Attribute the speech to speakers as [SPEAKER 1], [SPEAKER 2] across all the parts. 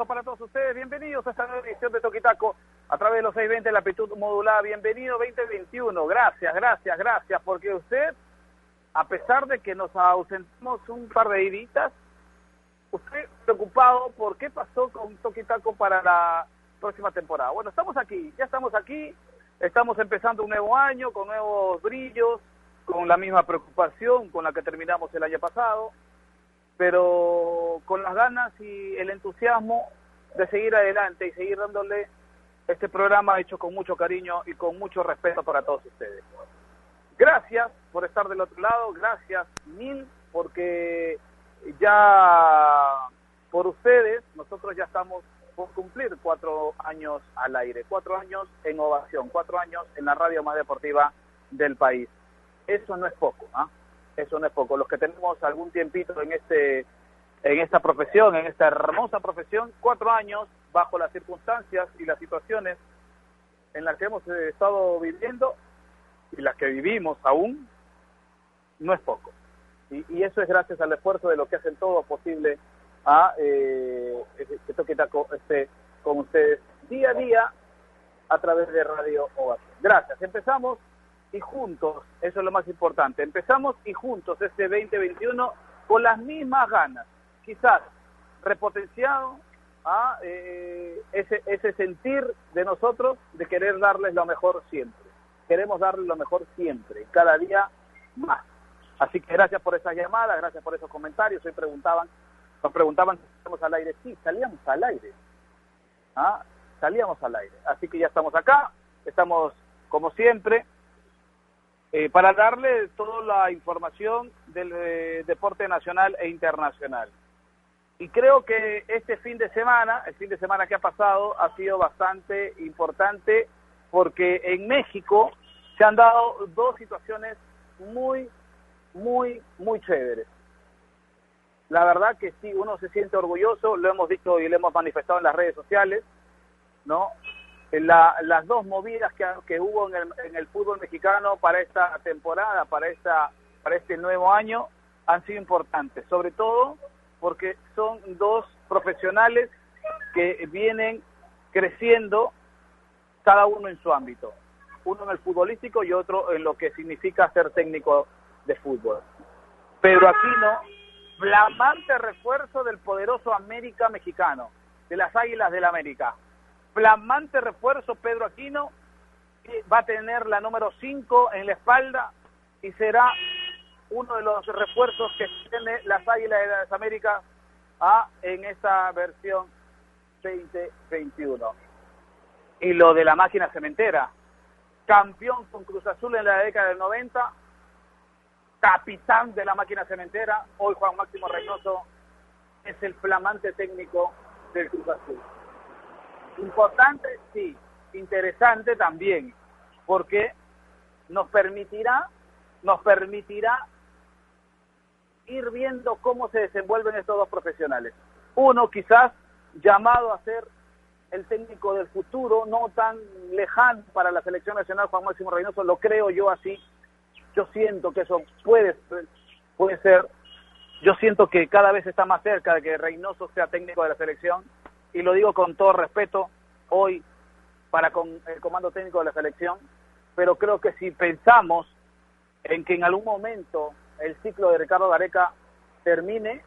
[SPEAKER 1] abrazo para todos ustedes. Bienvenidos a esta nueva edición de Toquitaco a través de los 620 de la amplitud modulada. Bienvenido 2021. Gracias, gracias, gracias. Porque usted, a pesar de que nos ausentamos un par de iditas, usted preocupado por qué pasó con Toquitaco para la próxima temporada. Bueno, estamos aquí, ya estamos aquí. Estamos empezando un nuevo año con nuevos brillos, con la misma preocupación con la que terminamos el año pasado pero con las ganas y el entusiasmo de seguir adelante y seguir dándole este programa hecho con mucho cariño y con mucho respeto para todos ustedes. Gracias por estar del otro lado, gracias mil, porque ya por ustedes nosotros ya estamos por cumplir cuatro años al aire, cuatro años en ovación, cuatro años en la radio más deportiva del país. Eso no es poco, ¿ah? eso no es poco. Los que tenemos algún tiempito en este en esta profesión, en esta hermosa profesión, cuatro años bajo las circunstancias y las situaciones en las que hemos eh, estado viviendo y las que vivimos aún, no es poco. Y, eso es gracias al esfuerzo de lo que hacen todo posible a eh, que Toque Taco esté con ustedes día a día a través de Radio Ovación. Gracias. Empezamos y juntos, eso es lo más importante, empezamos y juntos este 2021 con las mismas ganas, quizás repotenciado a eh, ese, ese sentir de nosotros de querer darles lo mejor siempre. Queremos darles lo mejor siempre, cada día más. Así que gracias por esas llamadas, gracias por esos comentarios. Hoy preguntaban, nos preguntaban si estamos al aire. Sí, salíamos al aire. ¿Ah? Salíamos al aire. Así que ya estamos acá, estamos como siempre, eh, para darle toda la información del eh, deporte nacional e internacional. Y creo que este fin de semana, el fin de semana que ha pasado, ha sido bastante importante porque en México se han dado dos situaciones muy, muy, muy chéveres. La verdad que sí, uno se siente orgulloso, lo hemos dicho y lo hemos manifestado en las redes sociales, ¿no? las dos movidas que, que hubo en el, en el, fútbol mexicano para esta temporada, para, esta, para este nuevo año, han sido importantes, sobre todo porque son dos profesionales que vienen creciendo cada uno en su ámbito, uno en el futbolístico y otro en lo que significa ser técnico de fútbol. Pedro Aquino, flamante refuerzo del poderoso América mexicano, de las Águilas del América flamante refuerzo Pedro Aquino, que va a tener la número 5 en la espalda y será uno de los refuerzos que tiene las Águilas de las Américas en esta versión 2021. Y lo de la máquina cementera, campeón con Cruz Azul en la década del 90, capitán de la máquina cementera, hoy Juan Máximo Reynoso es el flamante técnico del Cruz Azul. Importante, sí. Interesante también, porque nos permitirá, nos permitirá ir viendo cómo se desenvuelven estos dos profesionales. Uno quizás llamado a ser el técnico del futuro, no tan lejano para la selección nacional, Juan Máximo Reynoso, lo creo yo así. Yo siento que eso puede, puede ser, yo siento que cada vez está más cerca de que Reynoso sea técnico de la selección y lo digo con todo respeto hoy para con el comando técnico de la selección, pero creo que si pensamos en que en algún momento el ciclo de Ricardo Gareca termine,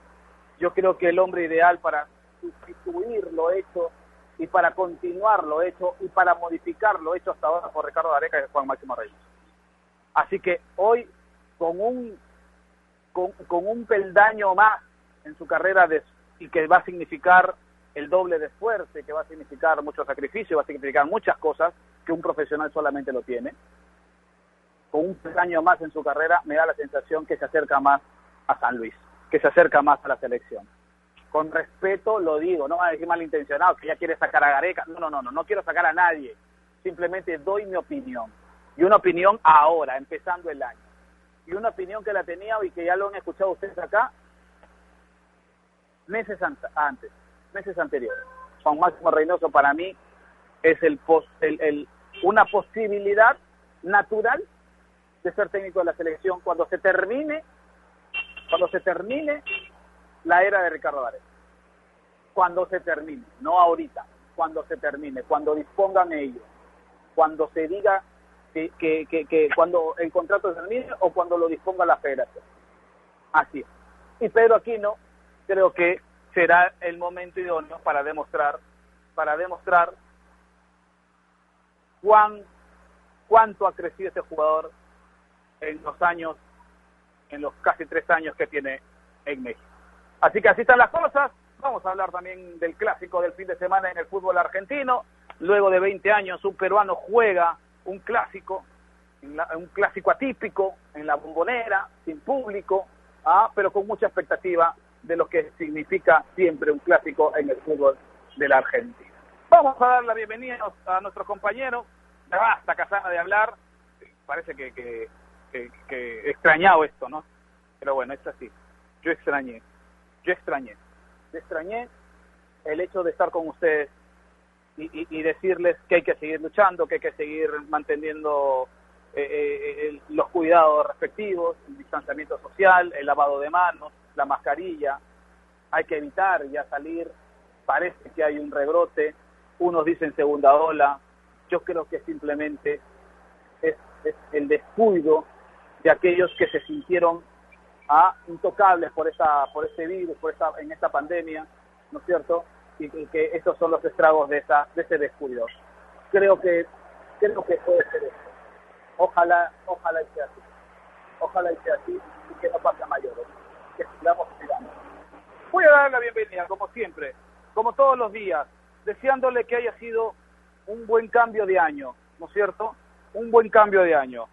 [SPEAKER 1] yo creo que el hombre ideal para sustituir lo hecho y para continuar lo hecho y para modificar lo hecho hasta ahora por Ricardo Gareca es Juan Máximo Reyes. Así que hoy con un con, un peldaño más en su carrera y que va a significar el doble de esfuerzo, que va a significar mucho sacrificio, va a significar muchas cosas que un profesional solamente lo tiene. Con un año más en su carrera me da la sensación que se acerca más a San Luis, que se acerca más a la selección. Con respeto lo digo, no va a decir malintencionado que ya quiere sacar a Gareca. No, no, no, no, no quiero sacar a nadie. Simplemente doy mi opinión. y una opinión ahora, empezando el año. Y una opinión que la tenía y que ya lo han escuchado ustedes acá meses antes, meses anteriores. Juan Máximo Reynoso para mí es el, el, el, una posibilidad natural de ser técnico de la selección cuando se termine, cuando se termine la era de Ricardo Varela. Cuando se termine, no ahorita, cuando se termine, cuando dispongan ellos, cuando se diga que, que, que, cuando el contrato termine o cuando lo disponga la federación. Así es. Y Pedro Aquino creo que será el momento idóneo para demostrar, para demostrar cuán, cuánto ha crecido este jugador en los años, en los casi tres años que tiene en México. Así que así están las cosas. Vamos a hablar también del clásico del fin de semana en el fútbol argentino. Luego de 20 años, un peruano juega un clásico, un clásico atípico en la bombonera, sin público, ah, pero con mucha expectativa de lo que significa siempre un clásico en el fútbol de la Argentina. Vamos a dar la bienvenida a nuestros compañeros. Ya basta, Casana, de hablar. Parece que, que, que, extrañado esto, ¿no? Pero bueno, es así. Yo extrañé. Yo extrañé. Yo extrañé el hecho de estar con ustedes y, y, decirles que hay que seguir luchando, que hay que seguir manteniendo eh, eh, eh, los cuidados respectivos, el distanciamiento social, el lavado de manos, la mascarilla, hay que evitar ya salir, parece que hay un rebrote, unos dicen segunda ola, yo creo que simplemente es, el descuido de aquellos que se sintieron ah, intocables por esa por este virus, por esta, en esta pandemia, ¿no es cierto? Y, que estos son los estragos de esa de ese descuido. Creo que creo que puede ser eso. Ojalá ojalá sea así. Ojalá sea así y que no pase a mayores que sigamos Voy a dar la bienvenida, como siempre, como todos los días, deseándole que haya sido un buen cambio de año, ¿no es cierto? Un buen cambio de año.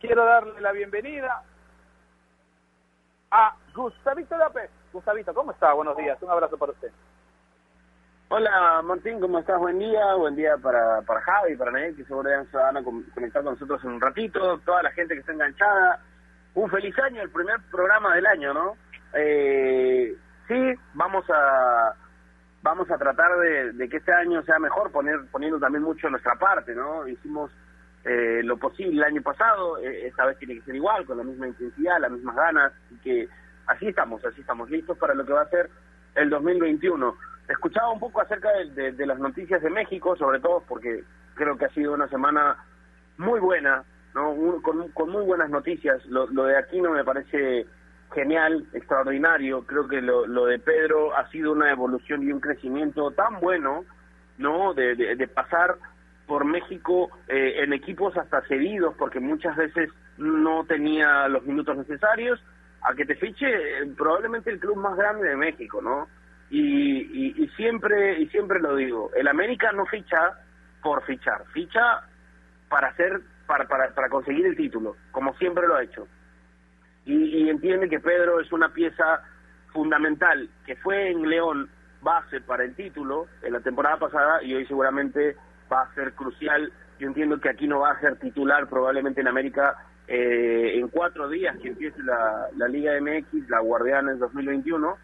[SPEAKER 1] Quiero darle la bienvenida a Gustavito López. Gustavito, ¿cómo está? Buenos días, un abrazo para usted.
[SPEAKER 2] Hola Martín, ¿cómo estás? Buen día, buen día para, para Javi, para Ned, que seguramente se van a conectar con nosotros en un ratito, toda la gente que está enganchada. Un feliz año, el primer programa del año, ¿no? Eh, sí, vamos a vamos a tratar de, que este año sea mejor, poner, poniendo también mucho nuestra parte, ¿no? Hicimos eh, lo posible el año pasado, eh, esta vez tiene que ser igual, con la misma intensidad, las mismas ganas, y que así estamos, así estamos listos para lo que va a ser el 2021. Escuchaba un poco acerca de, de las noticias de México, sobre todo porque creo que ha sido una semana muy buena, ¿no? con, con muy buenas noticias. Lo, lo de no me parece genial, extraordinario. Creo que lo, lo de Pedro ha sido una evolución y un crecimiento tan bueno, ¿no? De, de, pasar por México eh, en equipos hasta cedidos, porque muchas veces no tenía los minutos necesarios, a que te fiche eh, probablemente el club más grande de México, ¿no? Y, y, siempre y siempre lo digo, el América no ficha por fichar, ficha para hacer para, para, para conseguir el título, como siempre lo ha hecho y, entiende que Pedro es una pieza fundamental que fue en León base para el título en la temporada pasada y hoy seguramente va a ser crucial. Yo entiendo que aquí no va a ser titular probablemente en América eh, en cuatro días que empiece la, la Liga MX, la Guardianes 2021.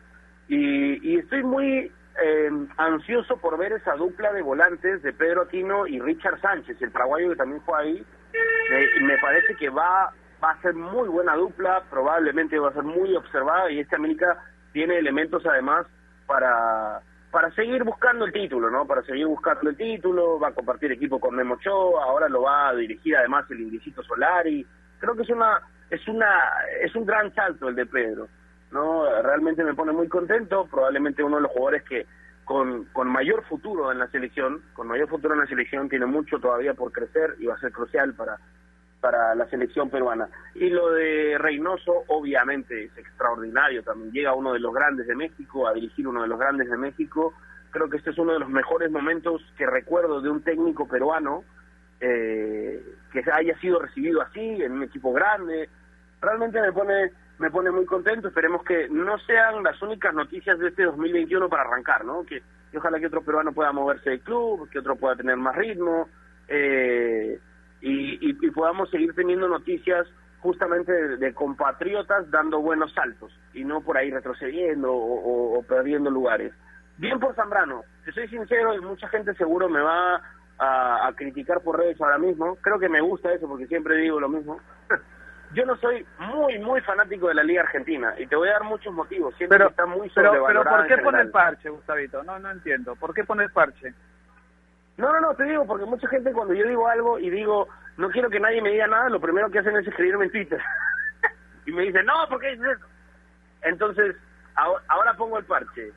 [SPEAKER 2] Y, y estoy muy eh, ansioso por ver esa dupla de volantes de Pedro Aquino y Richard Sánchez, el paraguayo que también fue ahí. Me parece que va va a ser muy buena dupla, probablemente va a ser muy observada y este América tiene elementos además para para seguir buscando el título, ¿no? Para seguir buscando el título, va a compartir equipo con Memo ahora lo va a dirigir además el Indicito Solari. Creo que es una es una es un gran salto el de Pedro, ¿no? Realmente me pone muy contento, probablemente uno de los jugadores que con, con mayor futuro en la selección, con mayor futuro en la selección, tiene mucho todavía por crecer y va a ser crucial para, para la selección peruana. Y lo de Reynoso, obviamente, es extraordinario. También llega uno de los grandes de México a dirigir uno de los grandes de México. Creo que este es uno de los mejores momentos que recuerdo de un técnico peruano eh, que haya sido recibido así, en un equipo grande. Realmente me pone me pone muy contento. Esperemos que no sean las únicas noticias de este 2021 para arrancar, ¿no? Que, ojalá que otro peruano pueda moverse del club, que otro pueda tener más ritmo. Eh, y, y, podamos seguir teniendo noticias justamente de, compatriotas dando buenos saltos y no por ahí retrocediendo o, perdiendo lugares. Bien por Zambrano, te soy sincero y mucha gente seguro me va a, criticar por redes ahora mismo, creo que me gusta eso porque siempre digo lo mismo. Yo no soy muy, muy fanático de la Liga Argentina y te voy a dar muchos motivos. Siempre pero, está muy sobrevalorada.
[SPEAKER 1] Pero, ¿por qué poner parche, Gustavito? No, no entiendo. ¿Por qué poner parche?
[SPEAKER 2] No, no, no, te digo porque mucha gente cuando yo digo algo y digo no quiero que nadie me diga nada, lo primero que hacen es escribirme en Twitter. y me dicen, no, ¿por qué dices eso? Entonces, ahora, pongo el parche.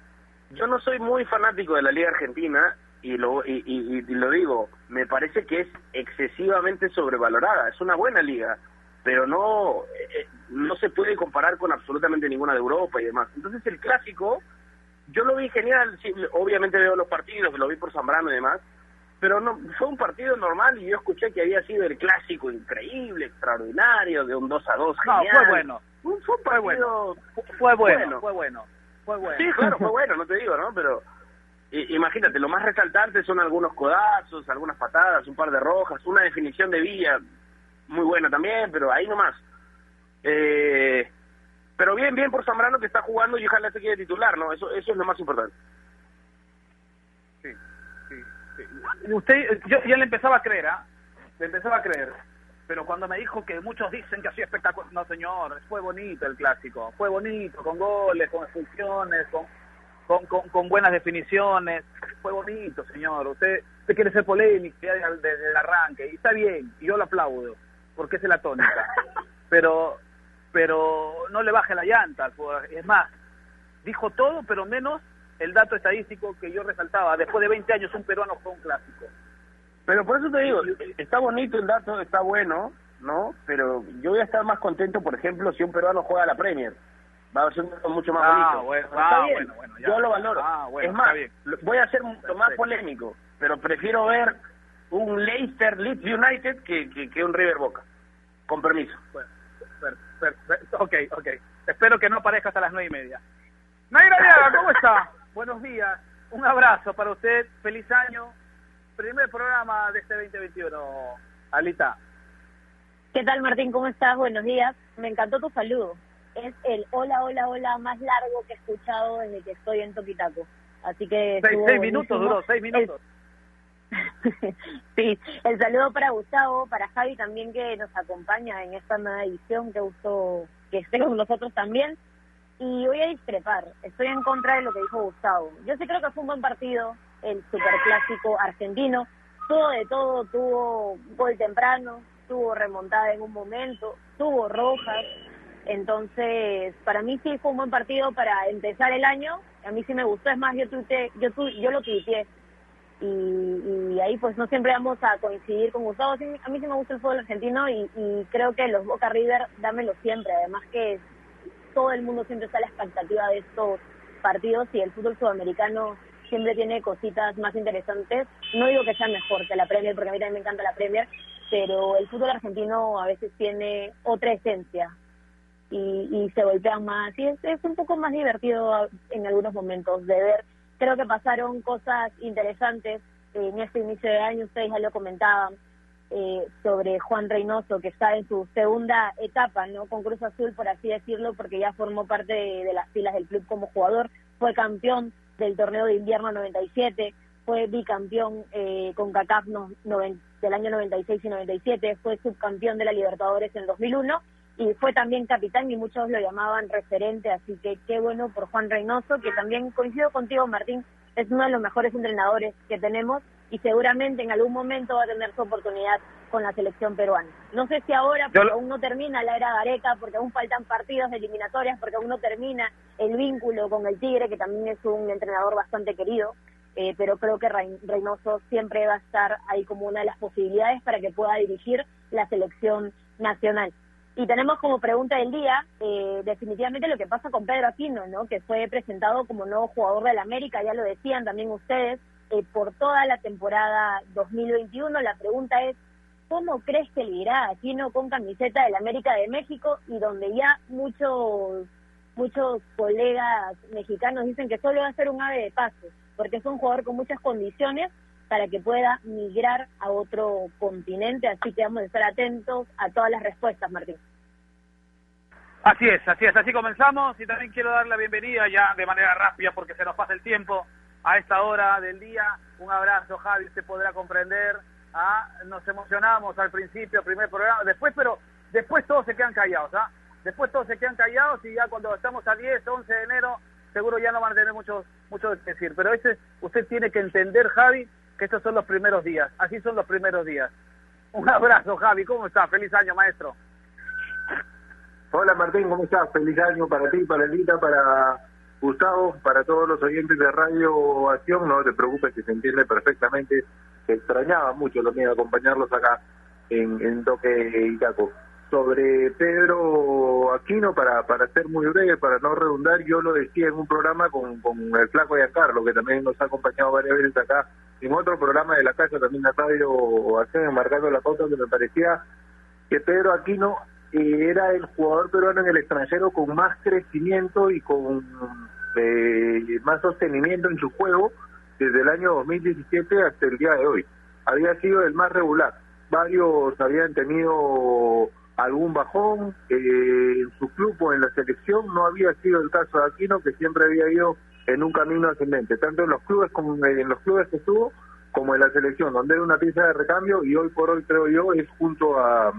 [SPEAKER 2] Yo no soy muy fanático de la Liga Argentina y lo, y, lo digo, me parece que es excesivamente sobrevalorada. Es una buena liga, pero no, eh, no se puede comparar con absolutamente ninguna de Europa y demás. Entonces, el clásico, yo lo vi genial. obviamente veo los partidos, lo vi por Zambrano y demás pero no fue un partido normal y yo escuché que había sido el clásico increíble, extraordinario, de un 2 a 2
[SPEAKER 1] genial. No, fue bueno. Fue un partido... bueno. Fue bueno, fue bueno. Fue bueno.
[SPEAKER 2] Sí, claro, fue bueno, no te digo, ¿no? Pero imagínate, lo más resaltante son algunos codazos, algunas patadas, un par de rojas, una definición de Villa muy buena también, pero ahí nomás. Eh, pero bien, bien por Zambrano que está jugando y ojalá se quede titular, ¿no? Eso, eso es lo más importante.
[SPEAKER 1] Usted, yo ya le empezaba a creer, ¿ah? Le empezaba a creer. Pero cuando me dijo que muchos dicen que así espectacular, no señor, fue bonito el clásico, fue bonito, con goles, con expulsiones, con, con, con, buenas definiciones, fue bonito, señor. Usted, usted quiere ser polémico desde el arranque, y está bien, y yo lo aplaudo, porque es la tónica. Pero, pero no le baje la llanta, es más, dijo todo, pero menos el dato estadístico que yo resaltaba. Después de 20 años un peruano fue un clásico.
[SPEAKER 2] Pero por eso te digo, está bonito el dato, está bueno, ¿no? Pero yo voy a estar más contento, por ejemplo, si un peruano juega a la Premier. Va a ser mucho más
[SPEAKER 1] ah,
[SPEAKER 2] bonito.
[SPEAKER 1] Bueno, ah, bueno, bueno,
[SPEAKER 2] yo lo valoro. Ah, es más, voy a ser mucho más polémico, pero prefiero ver un Leicester Leeds United que, que, un River Boca. Con permiso.
[SPEAKER 1] Bueno, ok, ok. Espero que no aparezca hasta las nueve y media. Naira ¿cómo está? Buenos días, un abrazo para usted, feliz año, primer programa de este 2021, Alita.
[SPEAKER 3] ¿Qué tal Martín? ¿Cómo estás? Buenos días. Me encantó tu saludo. Es el hola, hola, hola más largo que he escuchado desde que estoy en Toquitaco. Así que...
[SPEAKER 1] Seis, minutos duró, seis minutos.
[SPEAKER 3] sí, el saludo para Gustavo, para Javi también que nos acompaña en esta nueva edición, que gusto que esté con nosotros también. Y voy a discrepar, estoy en contra de lo que dijo Gustavo. Yo sí creo que fue un buen partido, el superclásico argentino. Todo de todo, tuvo gol temprano, tuvo remontada en un momento, tuvo rojas. Entonces, para mí sí fue un buen partido para empezar el año. A mí sí me gustó, es más, yo tuite, yo yo lo tuiteé. Y, y, ahí pues no siempre vamos a coincidir con Gustavo. a mí sí me gusta el fútbol argentino y, y creo que los Boca River, dámelo siempre. Además que todo el mundo siempre está a la expectativa de estos partidos y el fútbol sudamericano siempre tiene cositas más interesantes. No digo que sea mejor que la Premier, porque a mí también me encanta la Premier, pero el fútbol argentino a veces tiene otra esencia y, y se golpean más y es, es un poco más divertido en algunos momentos de ver. Creo que pasaron cosas interesantes en este inicio de año, ustedes ya lo comentaban, eh, sobre Juan Reynoso, que está en su segunda etapa, ¿no? Con Cruz Azul, por así decirlo, porque ya formó parte de, las filas del club como jugador, fue campeón del torneo de invierno 97, fue bicampeón eh, con CACAF del año 96 y 97, fue subcampeón de la Libertadores en 2001 y fue también capitán y muchos lo llamaban referente, así que qué bueno por Juan Reynoso, que también coincido contigo, Martín, es uno de los mejores entrenadores que tenemos y seguramente en algún momento va a tener su oportunidad con la selección peruana. No sé si ahora, porque aún no termina la era Gareca, porque aún faltan partidos de eliminatorias, porque aún no termina el vínculo con el Tigre, que también es un entrenador bastante querido, eh, pero creo que Reynoso siempre va a estar ahí como una de las posibilidades para que pueda dirigir la selección nacional. Y tenemos como pregunta del día, eh, definitivamente lo que pasa con Pedro Aquino, ¿no? que fue presentado como nuevo jugador del América, ya lo decían también ustedes, eh, por toda la temporada 2021. La pregunta es, ¿cómo crees que le irá Aquino con camiseta del América de México y donde ya muchos muchos colegas mexicanos dicen que solo va a ser un ave de paso, porque es un jugador con muchas condiciones, para que pueda migrar a otro continente, así que vamos a estar atentos a todas las respuestas, Martín.
[SPEAKER 1] Así es, así es, así comenzamos y también quiero dar la bienvenida ya de manera rápida porque se nos pasa el tiempo a esta hora del día. Un abrazo, Javi, usted podrá comprender. ¿ah? Nos emocionamos al principio, primer programa, después, pero después todos se quedan callados, ¿ah? Después todos se quedan callados y ya cuando estamos a 10, 11 de enero, seguro ya no van a tener mucho, mucho que decir. Pero este, usted tiene que entender, Javi, que estos son los primeros días. Así son los primeros días. Un abrazo, Javi. ¿Cómo está? Feliz año, maestro.
[SPEAKER 4] Hola Martín, ¿cómo estás? Feliz año para ti, para Elita, para Gustavo, para todos los oyentes de Radio Acción. No te preocupes, que se entiende perfectamente. Extrañaba mucho también acompañarlos acá en, en Toque Itaco. Sobre Pedro Aquino, para, para ser muy breve, para no redundar, yo lo decía en un programa con, con el flaco Carlos, que también nos ha acompañado varias veces acá, en otro programa de la casa, también de Radio Acción, marcando la pauta, que me parecía que Pedro Aquino era el jugador peruano en el extranjero con más crecimiento y con eh, más sostenimiento en su juego desde el año 2017 hasta el día de hoy. Había sido el más regular. Varios habían tenido algún bajón eh, en su club o en la selección. No había sido el caso de Aquino, que siempre había ido en un camino ascendente, tanto en los clubes como en los clubes que estuvo, como en la selección, donde era una pieza de recambio y hoy por hoy creo yo es junto a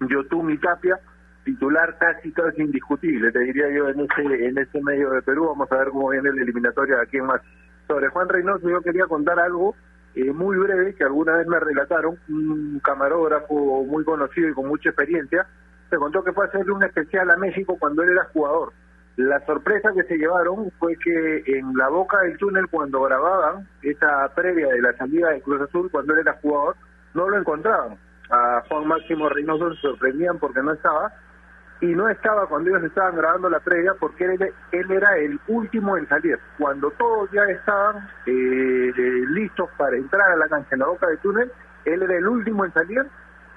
[SPEAKER 4] Yotumi Tapia, titular casi casi indiscutible, te diría yo, en ese, en ese medio de Perú. Vamos a ver cómo viene la eliminatoria de aquí en más. Sobre Juan Reynoso, yo quería contar algo eh, muy breve que alguna vez me relataron. Un camarógrafo muy conocido y con mucha experiencia se contó que fue a hacerle un especial a México cuando él era jugador. La sorpresa que se llevaron fue que en la boca del túnel, cuando grababan esa previa de la salida de Cruz Azul, cuando él era jugador, no lo encontraban a Juan Máximo Reynoso se sorprendían porque no estaba, y no estaba cuando ellos estaban grabando la previa porque él, él era el último en salir. Cuando todos ya estaban eh, listos para entrar a la cancha en la boca del túnel, él era el último en salir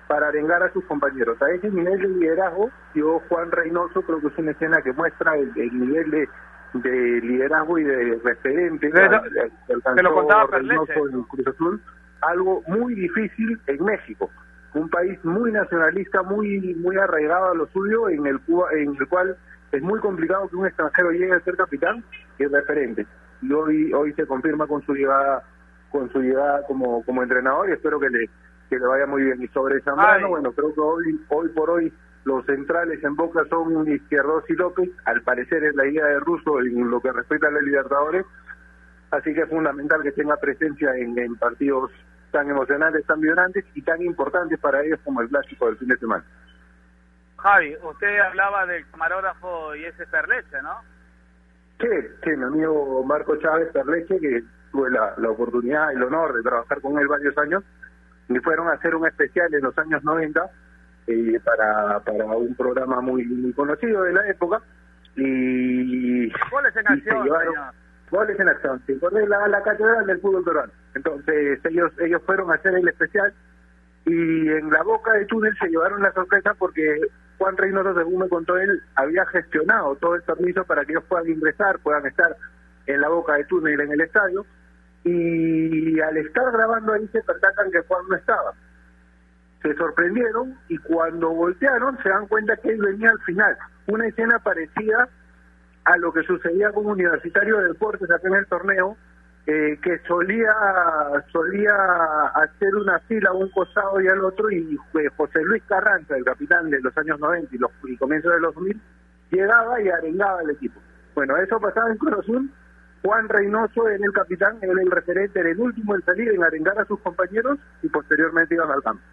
[SPEAKER 4] para arengar a sus compañeros. A ese nivel de liderazgo, yo Juan Reynoso creo que es una escena que muestra el, nivel de, de liderazgo y de referente
[SPEAKER 1] que lo contaba Reynoso
[SPEAKER 4] en Cruz Azul, algo muy difícil en México un país muy nacionalista, muy muy arraigado a lo suyo, en el, en el cual es muy complicado que un extranjero llegue a ser capitán y referente. Y hoy, hoy se confirma con su llegada con su llegada como, como entrenador y espero que le, que le vaya muy bien. Y sobre Zambrano, bueno, creo que hoy, hoy por hoy los centrales en Boca son Izquierdos y López, al parecer es la idea de Russo en lo que respecta a los Libertadores, así que es fundamental que tenga presencia en, en partidos tan emocionantes, tan vibrantes y tan importantes para ellos como el clásico del fin de semana.
[SPEAKER 1] Javi, usted hablaba del camarógrafo y ese Perleche, ¿no?
[SPEAKER 4] Sí, sí, mi amigo Marco Chávez Perleche, que tuve la, la oportunidad el honor de trabajar con él varios años, y fueron a hacer un especial en los años 90 eh, para, para un programa muy, muy conocido de la época. Y,
[SPEAKER 1] ¿Cuál en acción,
[SPEAKER 4] goles en acción, sí, por la, catedral del fútbol peruano. Entonces ellos ellos fueron a hacer el especial y en la boca del túnel se llevaron la sorpresa porque Juan Reynoso, según me contó él, había gestionado todo el permiso para que ellos puedan ingresar, puedan estar en la boca del túnel en el estadio y al estar grabando ahí se percatan que Juan no estaba. Se sorprendieron y cuando voltearon se dan cuenta que él venía al final. Una escena parecida a lo que sucedía con Universitario de Deportes acá en el torneo, eh, que solía solía hacer una fila a un costado y al otro, y José Luis Carranza, el capitán de los años 90 y los y comienzos de los 2000, llegaba y arengaba al equipo. Bueno, eso pasaba en Cruz Azul. Juan Reynoso en el capitán, era el referente, era el último en salir, en arengar a sus compañeros y posteriormente iban al campo.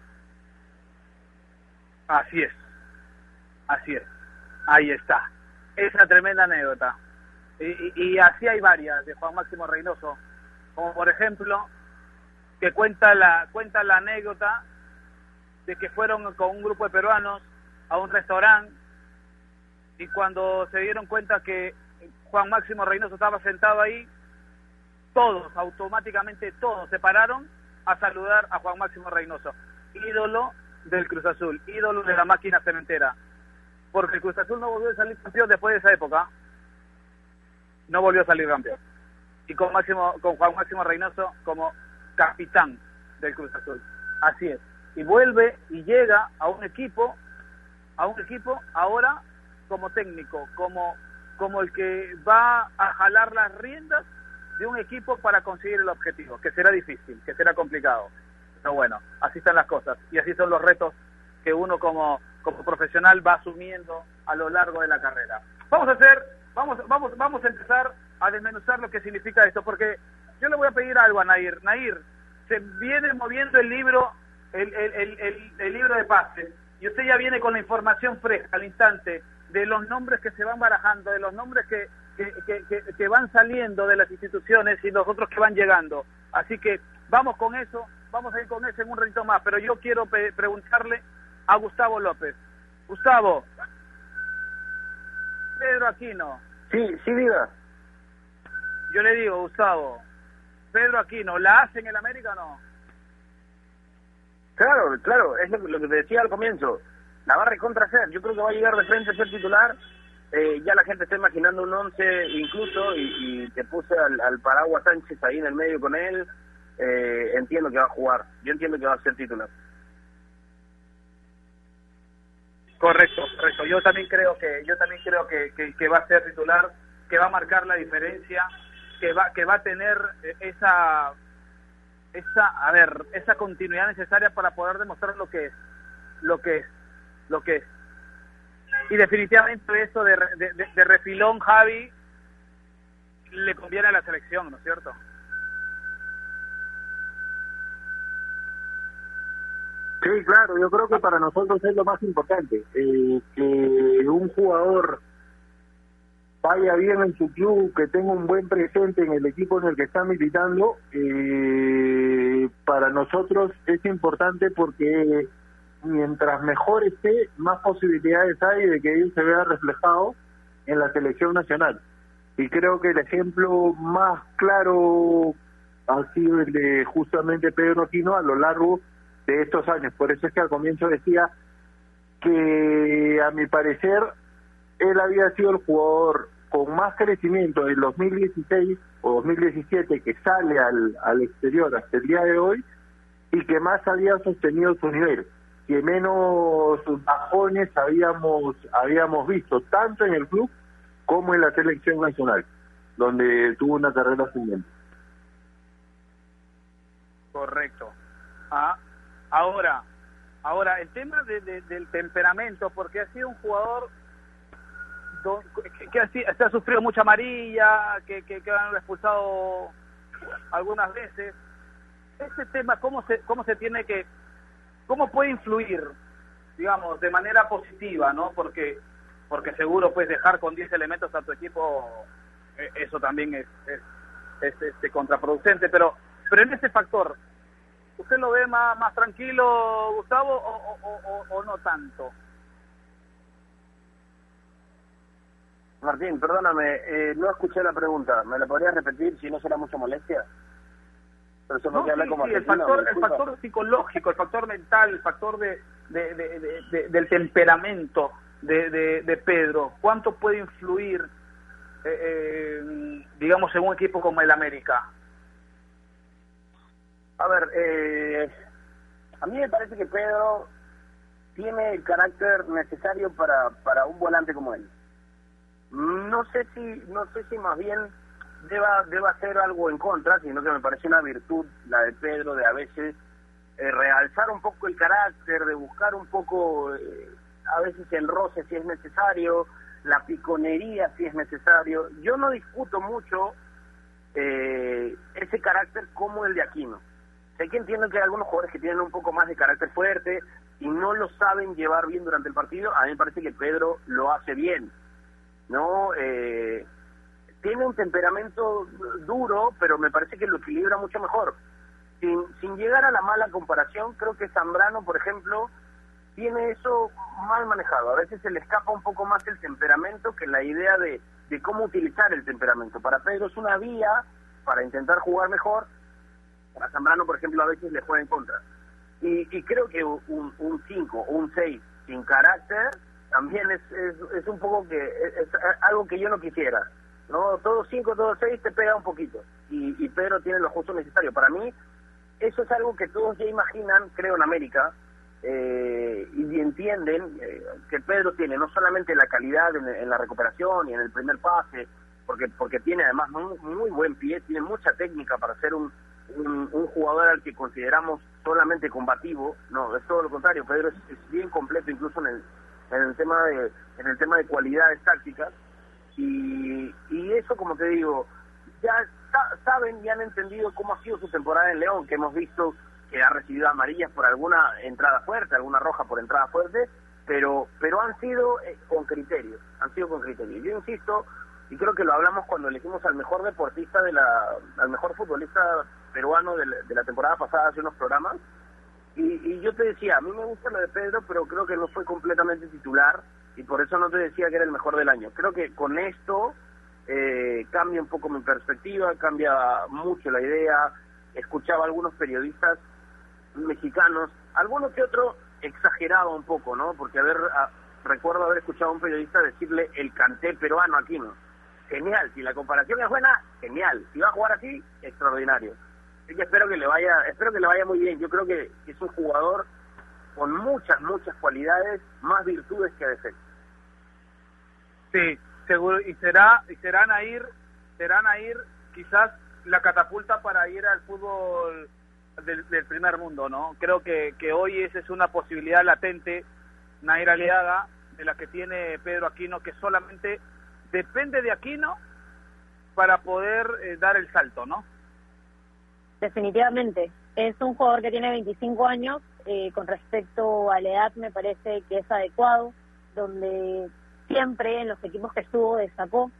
[SPEAKER 1] Así es, así es, ahí está esa tremenda anécdota. Y, así hay varias de Juan Máximo Reynoso, como por ejemplo que cuenta la cuenta la anécdota de que fueron con un grupo de peruanos a un restaurante y cuando se dieron cuenta que Juan Máximo Reynoso estaba sentado ahí, todos, automáticamente todos se pararon a saludar a Juan Máximo Reynoso, ídolo del Cruz Azul, ídolo de la máquina cementera porque el Cruz Azul no volvió a salir campeón después de esa época. No volvió a salir campeón. Y con Máximo, con Juan Máximo Reynoso como capitán del Cruz Azul. Así es. Y vuelve y llega a un equipo, a un equipo ahora como técnico, como, como el que va a jalar las riendas de un equipo para conseguir el objetivo, que será difícil, que será complicado. Pero bueno, así están las cosas y así son los retos que uno como, como profesional va asumiendo a lo largo de la carrera. Vamos a hacer, vamos, vamos, vamos a empezar a desmenuzar lo que significa esto, porque yo le voy a pedir algo a Nair. Nair, se viene moviendo el libro, el, el, el, libro de pases, y usted ya viene con la información fresca al instante de los nombres que se van barajando, de los nombres que, que, que, que, van saliendo de las instituciones y los otros que van llegando. Así que vamos con eso, vamos a ir con eso en un ratito más, pero yo quiero preguntarle a Gustavo López. Gustavo. Pedro Aquino.
[SPEAKER 2] Sí, sí, diga.
[SPEAKER 1] Yo le digo, Gustavo, Pedro Aquino, ¿la hace en el América o no?
[SPEAKER 2] Claro, claro, es lo, que te decía al comienzo. La va a recontra hacer. Yo creo que va a llegar de frente a ser titular. Eh, ya la gente está imaginando un once incluso y, te puse al, al, Paraguas Sánchez ahí en el medio con él. Eh, entiendo que va a jugar. Yo entiendo que va a ser titular.
[SPEAKER 1] Correcto, correcto. Yo también creo que yo también creo que, que, va a ser titular, que va a marcar la diferencia, que va que va a tener esa esa a ver esa continuidad necesaria para poder demostrar lo que es lo que es lo que es y definitivamente eso de, de refilón Javi le conviene a la selección, ¿no es cierto?
[SPEAKER 4] Sí, claro, yo creo que para nosotros es lo más importante, eh, que un jugador vaya bien en su club, que tenga un buen presente en el equipo en el que está militando, eh, para nosotros es importante porque mientras mejor esté, más posibilidades hay de que él se vea reflejado en la selección nacional. Y creo que el ejemplo más claro ha sido el de justamente Pedro Aquino a lo largo de estos años. Por eso es que al comienzo decía que a mi parecer él había sido el jugador con más crecimiento en 2016 o 2017 que sale al, al exterior hasta el día de hoy y que más había sostenido su nivel, que menos bajones habíamos habíamos visto tanto en el club como en la selección nacional, donde tuvo una carrera ascendente.
[SPEAKER 1] Correcto. Ah, Ahora, ahora el tema del temperamento, porque ha sido un jugador que, ha, sufrido mucha amarilla, que, que, han expulsado algunas veces. Ese tema, ¿cómo se, cómo se tiene que, cómo puede influir, digamos, de manera positiva, ¿no? Porque, porque seguro puedes dejar con 10 elementos a tu equipo, eh, eso también es, es, es este, contraproducente, pero, pero en ese factor, ¿Usted lo ve más, más tranquilo, Gustavo, o, no tanto?
[SPEAKER 2] Martín, perdóname, eh, no escuché la pregunta. ¿Me la podrías repetir si no será mucha molestia?
[SPEAKER 1] Pero no, sí, el, factor, el factor psicológico, el factor mental, el factor de, del temperamento de, Pedro, ¿cuánto puede influir, eh, eh, digamos, en un equipo como el América?
[SPEAKER 2] A ver, eh, a mí me parece que Pedro tiene el carácter necesario para, para un volante como él. No sé si, no sé si más bien deba, deba hacer algo en contra, sino que me parece una virtud la de Pedro de a veces eh, realzar un poco el carácter, de buscar un poco eh, a veces el roce si es necesario, la piconería si es necesario. Yo no discuto mucho eh, ese carácter como el de Aquino Sé que entiendo que hay algunos jugadores que tienen un poco más de carácter fuerte y no lo saben llevar bien durante el partido. A mí me parece que Pedro lo hace bien. ¿no? Eh, tiene un temperamento duro, pero me parece que lo equilibra mucho mejor. Sin, sin llegar a la mala comparación, creo que Zambrano, por ejemplo, tiene eso mal manejado. A veces se le escapa un poco más el temperamento que la idea de, de cómo utilizar el temperamento. Para Pedro es una vía para intentar jugar mejor, a Zambrano, por ejemplo, a veces le juega en contra. Y, y creo que un 5 o un 6 sin carácter también es, es, un poco que es, algo que yo no quisiera. no Todo 5, todo 6 te pega un poquito. Y, y Pedro tiene lo justo necesario. Para mí, eso es algo que todos ya imaginan, creo, en América, eh, y entienden eh, que Pedro tiene no solamente la calidad en, la recuperación y en el primer pase, porque porque tiene además muy, muy buen pie, tiene mucha técnica para ser un, un, jugador al que consideramos solamente combativo, no, es todo lo contrario, Pedro es, bien completo incluso en el, en el tema de en el tema de cualidades tácticas y, y eso como te digo, ya saben y han entendido cómo ha sido su temporada en León, que hemos visto que ha recibido amarillas por alguna entrada fuerte, alguna roja por entrada fuerte, pero pero han sido eh, con criterios, han sido con criterios. Yo insisto, y creo que lo hablamos cuando elegimos al mejor deportista de la, al mejor futbolista peruano de la, temporada pasada hace unos programas, y, yo te decía, a mí me gusta lo de Pedro, pero creo que no fue completamente titular, y por eso no te decía que era el mejor del año. Creo que con esto eh, cambia un poco mi perspectiva, cambia mucho la idea. Escuchaba a algunos periodistas mexicanos, algunos que otro exageraba un poco, ¿no? Porque haber, recuerdo haber escuchado a un periodista decirle el canté peruano aquí, ¿no? Genial, si la comparación es buena, genial. Si va a jugar así, extraordinario. Así que espero que le vaya, espero que le vaya muy bien. Yo creo que es un jugador con muchas, muchas cualidades, más virtudes que defectos.
[SPEAKER 1] Sí, seguro y será y serán a ir serán a ir quizás la catapulta para ir al fútbol del, primer mundo, ¿no? Creo que, que hoy esa es una posibilidad latente, Nair Aliaga, de la que tiene Pedro Aquino, que solamente depende de Aquino para poder eh, dar el salto, ¿no?
[SPEAKER 3] Definitivamente. Es un jugador que tiene 25 años, eh, con respecto a la edad me parece que es adecuado, donde siempre en los equipos que estuvo destacó,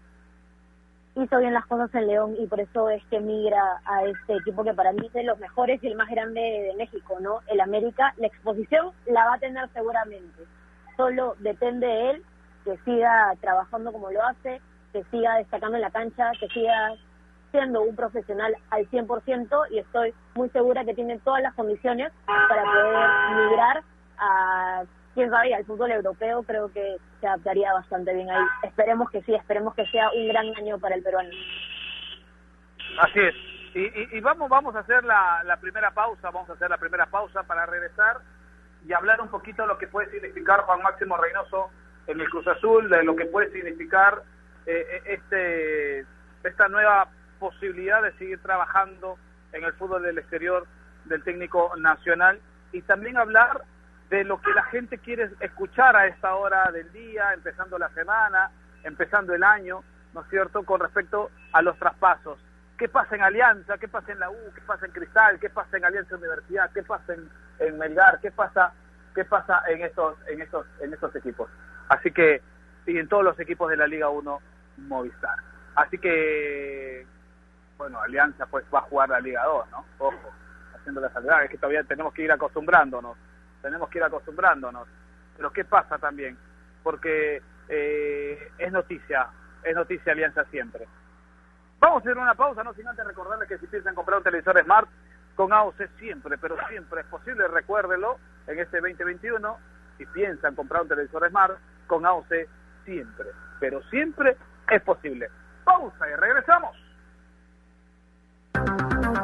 [SPEAKER 3] hizo bien las cosas en León y por eso es que migra a este equipo que para mí es de los mejores y el más grande de México, ¿no? El América, la exposición la va a tener seguramente. Solo depende de él que siga trabajando como lo hace, que siga destacando en la cancha, que siga siendo un profesional al 100% y estoy muy segura que tiene todas las condiciones para poder migrar a quién sabe, al fútbol europeo creo que se adaptaría bastante bien ahí. Esperemos que sí, esperemos que sea un gran año para el peruano.
[SPEAKER 1] Así es. Y, y, vamos, vamos a hacer la, la, primera pausa, vamos a hacer la primera pausa para regresar y hablar un poquito de lo que puede significar Juan Máximo Reynoso en el Cruz Azul, de lo que puede significar eh, eh, este esta nueva posibilidad de seguir trabajando en el fútbol del exterior del técnico nacional y también hablar de lo que la gente quiere escuchar a esta hora del día, empezando la semana, empezando el año, ¿no es cierto?, con respecto a los traspasos. ¿Qué pasa en Alianza? ¿Qué pasa en la U? ¿Qué pasa en Cristal? ¿Qué pasa en Alianza Universidad? ¿Qué pasa en, Melgar? ¿Qué pasa, qué pasa en, estos, en, estos, en estos equipos? Así que, y en todos los equipos de la Liga 1, Movistar. Así que, bueno, Alianza pues va a jugar la Liga 2, ¿no? Ojo, haciendo la salvedad, es que todavía tenemos que ir acostumbrándonos tenemos que ir acostumbrándonos. Pero ¿qué pasa también? Porque eh, es noticia, es noticia Alianza siempre. Vamos a hacer una pausa, no sin antes recordarles que si piensan comprar un televisor Smart con AOC siempre, pero siempre es posible, recuérdelo, en este 2021, si piensan comprar un televisor Smart con AOC siempre, pero siempre es posible. Pausa y regresamos.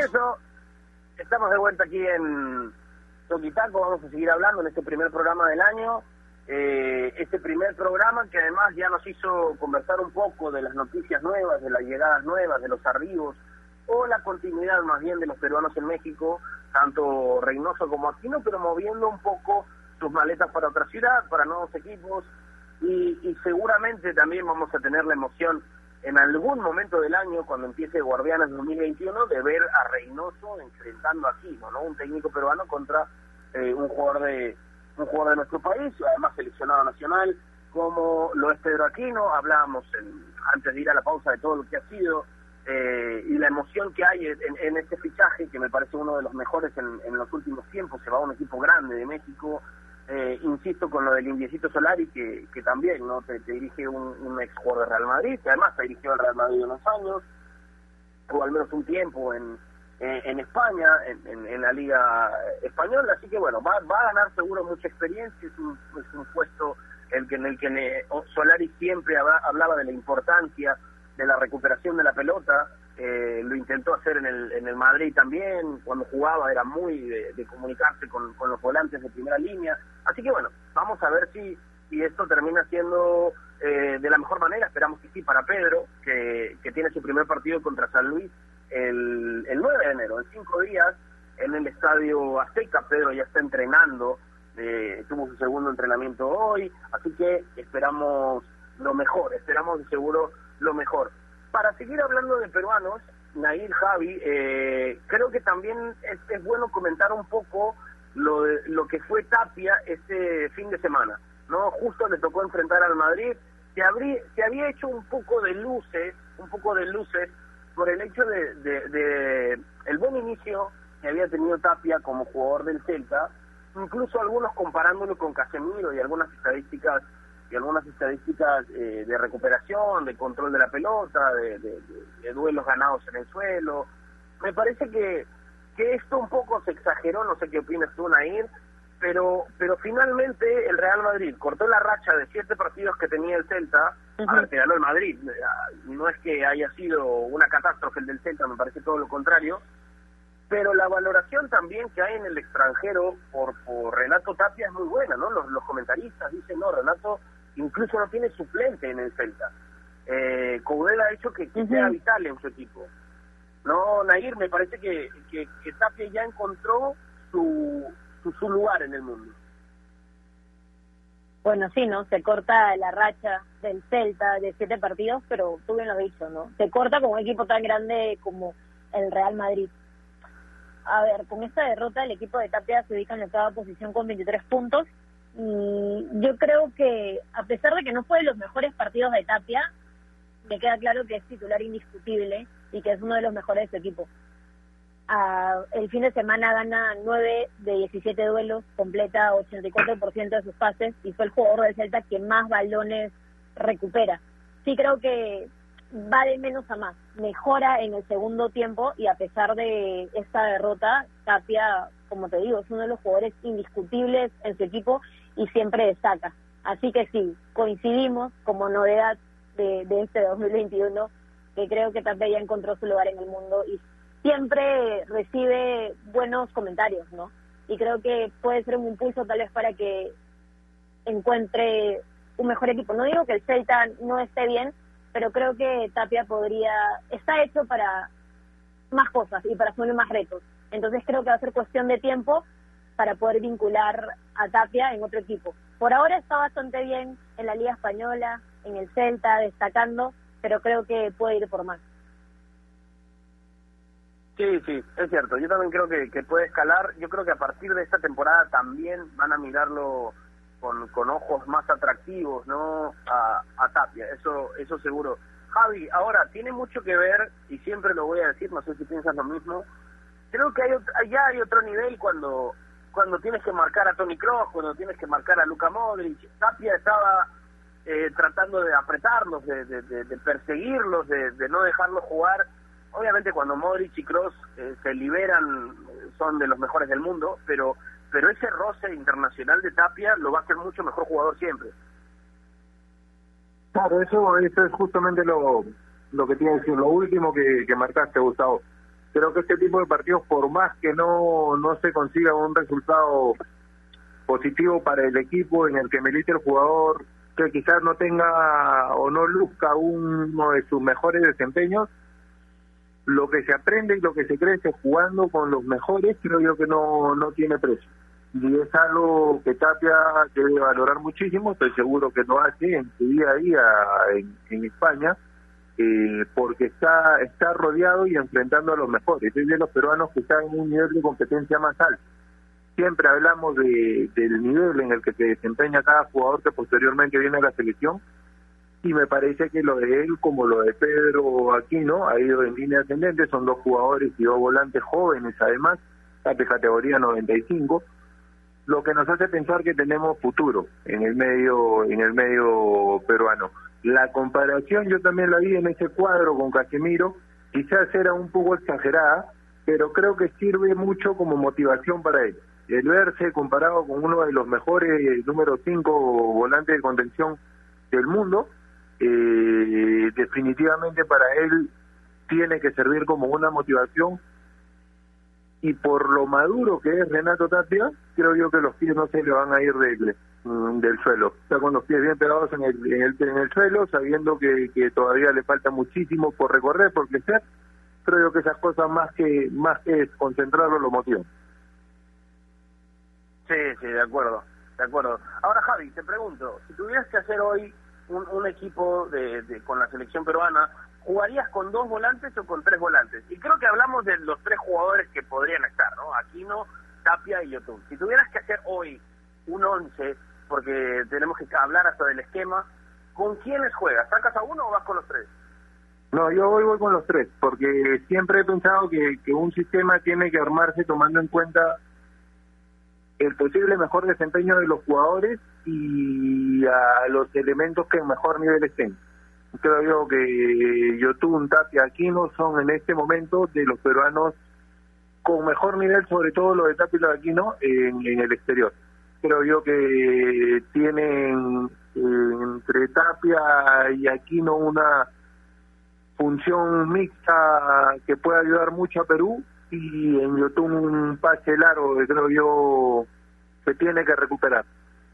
[SPEAKER 2] Regreso. Estamos de vuelta aquí en Toquitaco. Vamos a seguir hablando en este primer programa del año. Eh, este primer programa que además ya nos hizo conversar un poco de las noticias nuevas, de las llegadas nuevas, de los arribos o la continuidad más bien de los peruanos en México, tanto Reynoso como Aquino, pero moviendo un poco sus maletas para otra ciudad, para nuevos equipos y, y seguramente también vamos a tener la emoción en algún momento del año, cuando empiece Guardianes 2021, de ver a Reynoso enfrentando a Aquino, ¿no? Un técnico peruano contra eh, un jugador de un jugador de nuestro país, además seleccionado nacional, como lo es Pedro Aquino. Hablábamos antes de ir a la pausa de todo lo que ha sido eh, y la emoción que hay en, este fichaje, que me parece uno de los mejores en, en los últimos tiempos. Se va a un equipo grande de México, eh, insisto con lo del Indiecito Solari, que, que también no te, dirige un, ex jugador de Real Madrid, que además ha dirigido al Real Madrid unos años, o al menos un tiempo en, en, España, en, en, la Liga Española, así que bueno, va, va a ganar seguro mucha experiencia, es un, es un puesto el que, en el que Solari siempre hablaba de la importancia de la recuperación de la pelota, eh, lo intentó hacer en el, en el Madrid también, cuando jugaba era muy de, comunicarse con, con, los volantes de primera línea. Así que bueno, vamos a ver si, si esto termina siendo eh, de la mejor manera, esperamos que sí para Pedro, que, que tiene su primer partido contra San Luis el, el 9 de enero, en cinco días, en el Estadio Azteca. Pedro ya está entrenando, eh, tuvo su segundo entrenamiento hoy, así que esperamos lo mejor, esperamos de seguro lo mejor para seguir hablando de peruanos, Nair Javi, eh, creo que también es, bueno comentar un poco lo, lo que fue Tapia este fin de semana. no Justo le tocó enfrentar al Madrid, se, se había hecho un poco de luces, un poco de luces por el hecho de, de el buen inicio que había tenido Tapia como jugador del Celta, incluso algunos comparándolo con Casemiro y algunas estadísticas y algunas estadísticas eh, de recuperación, de control de la pelota, de, duelos ganados en el suelo. Me parece que, que esto un poco se exageró, no sé qué opinas tú, Nair, pero, pero finalmente el Real Madrid cortó la racha de siete partidos que tenía el Celta, a ver, que ganó el Madrid. No es que haya sido una catástrofe el del Celta, me parece todo lo contrario, pero la valoración también que hay en el extranjero por, por Renato Tapia es muy buena, ¿no? Los, los comentaristas dicen, no, Renato incluso no tiene suplente en el Celta. Eh, Coudel ha hecho que, sea vital en su equipo. No, Nair, me parece que, que, Tapia ya encontró su, su, lugar en el mundo.
[SPEAKER 3] Bueno, sí, ¿no? Se corta la racha del Celta de siete partidos, pero tú bien lo has dicho, ¿no? Se corta con un equipo tan grande como el Real Madrid. A ver, con esta derrota el equipo de Tapia se ubica en la octava posición con 23 puntos y yo creo que, a pesar de que no fue de los mejores partidos de Tapia, me queda claro que es titular indiscutible y que es uno de los mejores de su equipo. Ah, el fin de semana gana 9 de 17 duelos, completa 84% de sus pases y fue el jugador del Celta que más balones recupera. Sí creo que va de menos a más, mejora en el segundo tiempo y a pesar de esta derrota, Tapia, como te digo, es uno de los jugadores indiscutibles en su equipo y siempre destaca. Así que sí, coincidimos como novedad de, de este 2021 que creo que Tapia ya encontró su lugar en el mundo y siempre recibe buenos comentarios, ¿no? Y creo que puede ser un impulso tal vez para que encuentre un mejor equipo. No digo que el Celta no esté bien, pero creo que Tapia podría, está hecho para más cosas y para asumir más retos. Entonces creo que va a ser cuestión de tiempo para poder vincular a Tapia en otro equipo. Por ahora está bastante bien en la Liga Española, en el Celta, destacando, pero creo que puede ir por más.
[SPEAKER 2] Sí, sí, es cierto. Yo también creo que, que puede escalar. Yo creo que a partir de esta temporada también van a mirarlo con, con ojos más atractivos, ¿no? A, a Tapia, eso, eso seguro. Javi, ahora, tiene mucho que ver, y siempre lo voy a decir, no sé si piensas lo mismo, creo que hay, ya hay otro nivel cuando cuando tienes que marcar a Tony Kroos, cuando tienes que marcar a Luca Modric. Tapia estaba eh, tratando de apretarlos, de, de, perseguirlos, de, no dejarlos jugar. Obviamente cuando Modric y Kroos eh, se liberan son de los mejores del mundo, pero pero ese roce internacional de Tapia lo va a hacer mucho mejor jugador siempre.
[SPEAKER 4] Claro, eso, eso es justamente lo, lo que tiene que decir, lo último que, que marcaste, Gustavo. Creo que este tipo de partidos, por más que no, no se consiga un resultado positivo para el equipo en el que milite el jugador, que quizás no tenga o no luzca uno de sus mejores desempeños, lo que se aprende y lo que se crece jugando con los mejores, creo yo que no, no tiene precio. Y es algo que Tapia debe valorar muchísimo, estoy seguro que lo hace en su día a día en, en España, eh, porque está, está rodeado y enfrentando a los mejores. Es de los peruanos que están en un nivel de competencia más alto. Siempre hablamos de, del nivel en el que se desempeña cada jugador que posteriormente viene a la selección, y me parece que lo de él, como lo de Pedro Aquino, ha ido en línea ascendente. Son dos jugadores y dos volantes jóvenes, además, de categoría 95 lo que nos hace pensar que tenemos futuro en el medio en el medio peruano. La comparación yo también la vi en ese cuadro con Casemiro, quizás era un poco exagerada, pero creo que sirve mucho como motivación para él. El verse comparado con uno de los mejores número 5 volantes de contención del mundo, eh, definitivamente para él tiene que servir como una motivación y por lo maduro que es Renato Tapia, creo yo que los pies no se le van a ir de, mm, del suelo. Está con los pies bien pegados en el, en el, en el suelo, sabiendo que, que todavía le falta muchísimo por recorrer, por crecer. Creo yo que esas cosas más que más que concentrarlo lo motivan.
[SPEAKER 2] Sí, sí, de acuerdo, de acuerdo. Ahora Javi, te pregunto, si tuvieras que hacer hoy un, un equipo de, de, con la selección peruana, ¿jugarías con dos volantes o con tres volantes? Y creo que hablamos de los tres jugadores que podrían estar, ¿no? Aquino, Tapia y Yotun. Si tuvieras que hacer hoy un once, porque tenemos que hablar hasta del esquema, ¿con quiénes juegas? ¿Sacas a uno o vas con los tres?
[SPEAKER 4] No, yo hoy voy con los tres, porque siempre he pensado que, que un sistema tiene que armarse tomando en cuenta el posible mejor desempeño de los jugadores y a los elementos que en mejor nivel estén creo yo que Yotun, Tapia, Aquino son en este momento de los peruanos con mejor nivel, sobre todo los de Tapia y los de Aquino, en, el exterior. Creo yo que tienen eh, entre Tapia y Aquino una función mixta que puede ayudar mucho a Perú y en Yotun un pase largo que creo yo se tiene que recuperar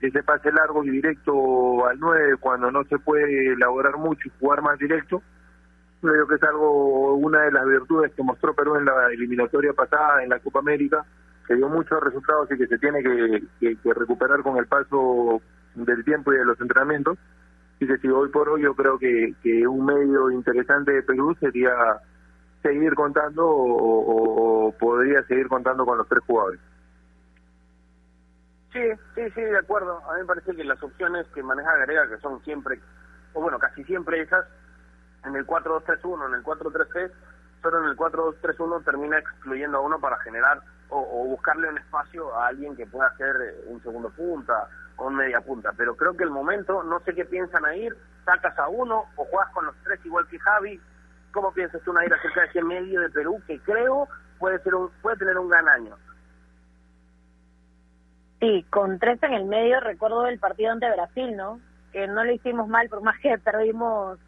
[SPEAKER 4] ese pase largo y directo al 9 cuando no se puede elaborar mucho y jugar más directo. Creo que es algo, una de las virtudes que mostró Perú en la eliminatoria pasada en la Copa América, que dio muchos resultados y que se tiene que, que, recuperar con el paso del tiempo y de los entrenamientos. Y que si hoy por hoy yo creo que, que un medio interesante de Perú sería seguir contando o podría seguir contando con los tres jugadores.
[SPEAKER 2] Sí, sí, sí, de acuerdo. A mí me parece que las opciones que maneja Garega, que son siempre, o bueno, casi siempre esas, en el 4-2-3-1, en el 4-3-3, solo en el 4-2-3-1 termina excluyendo a uno para generar o, o, buscarle un espacio a alguien que pueda hacer eh, un segundo punta o un media punta. Pero creo que el momento, no sé qué piensan a ir, sacas a uno o juegas con los tres igual que Javi. ¿Cómo piensas tú, ir acerca de ese medio de Perú que creo puede ser un, puede tener un gran año?
[SPEAKER 3] Sí, con tres en el medio recuerdo el partido ante Brasil, ¿no? Que no lo hicimos mal, por más que perdimos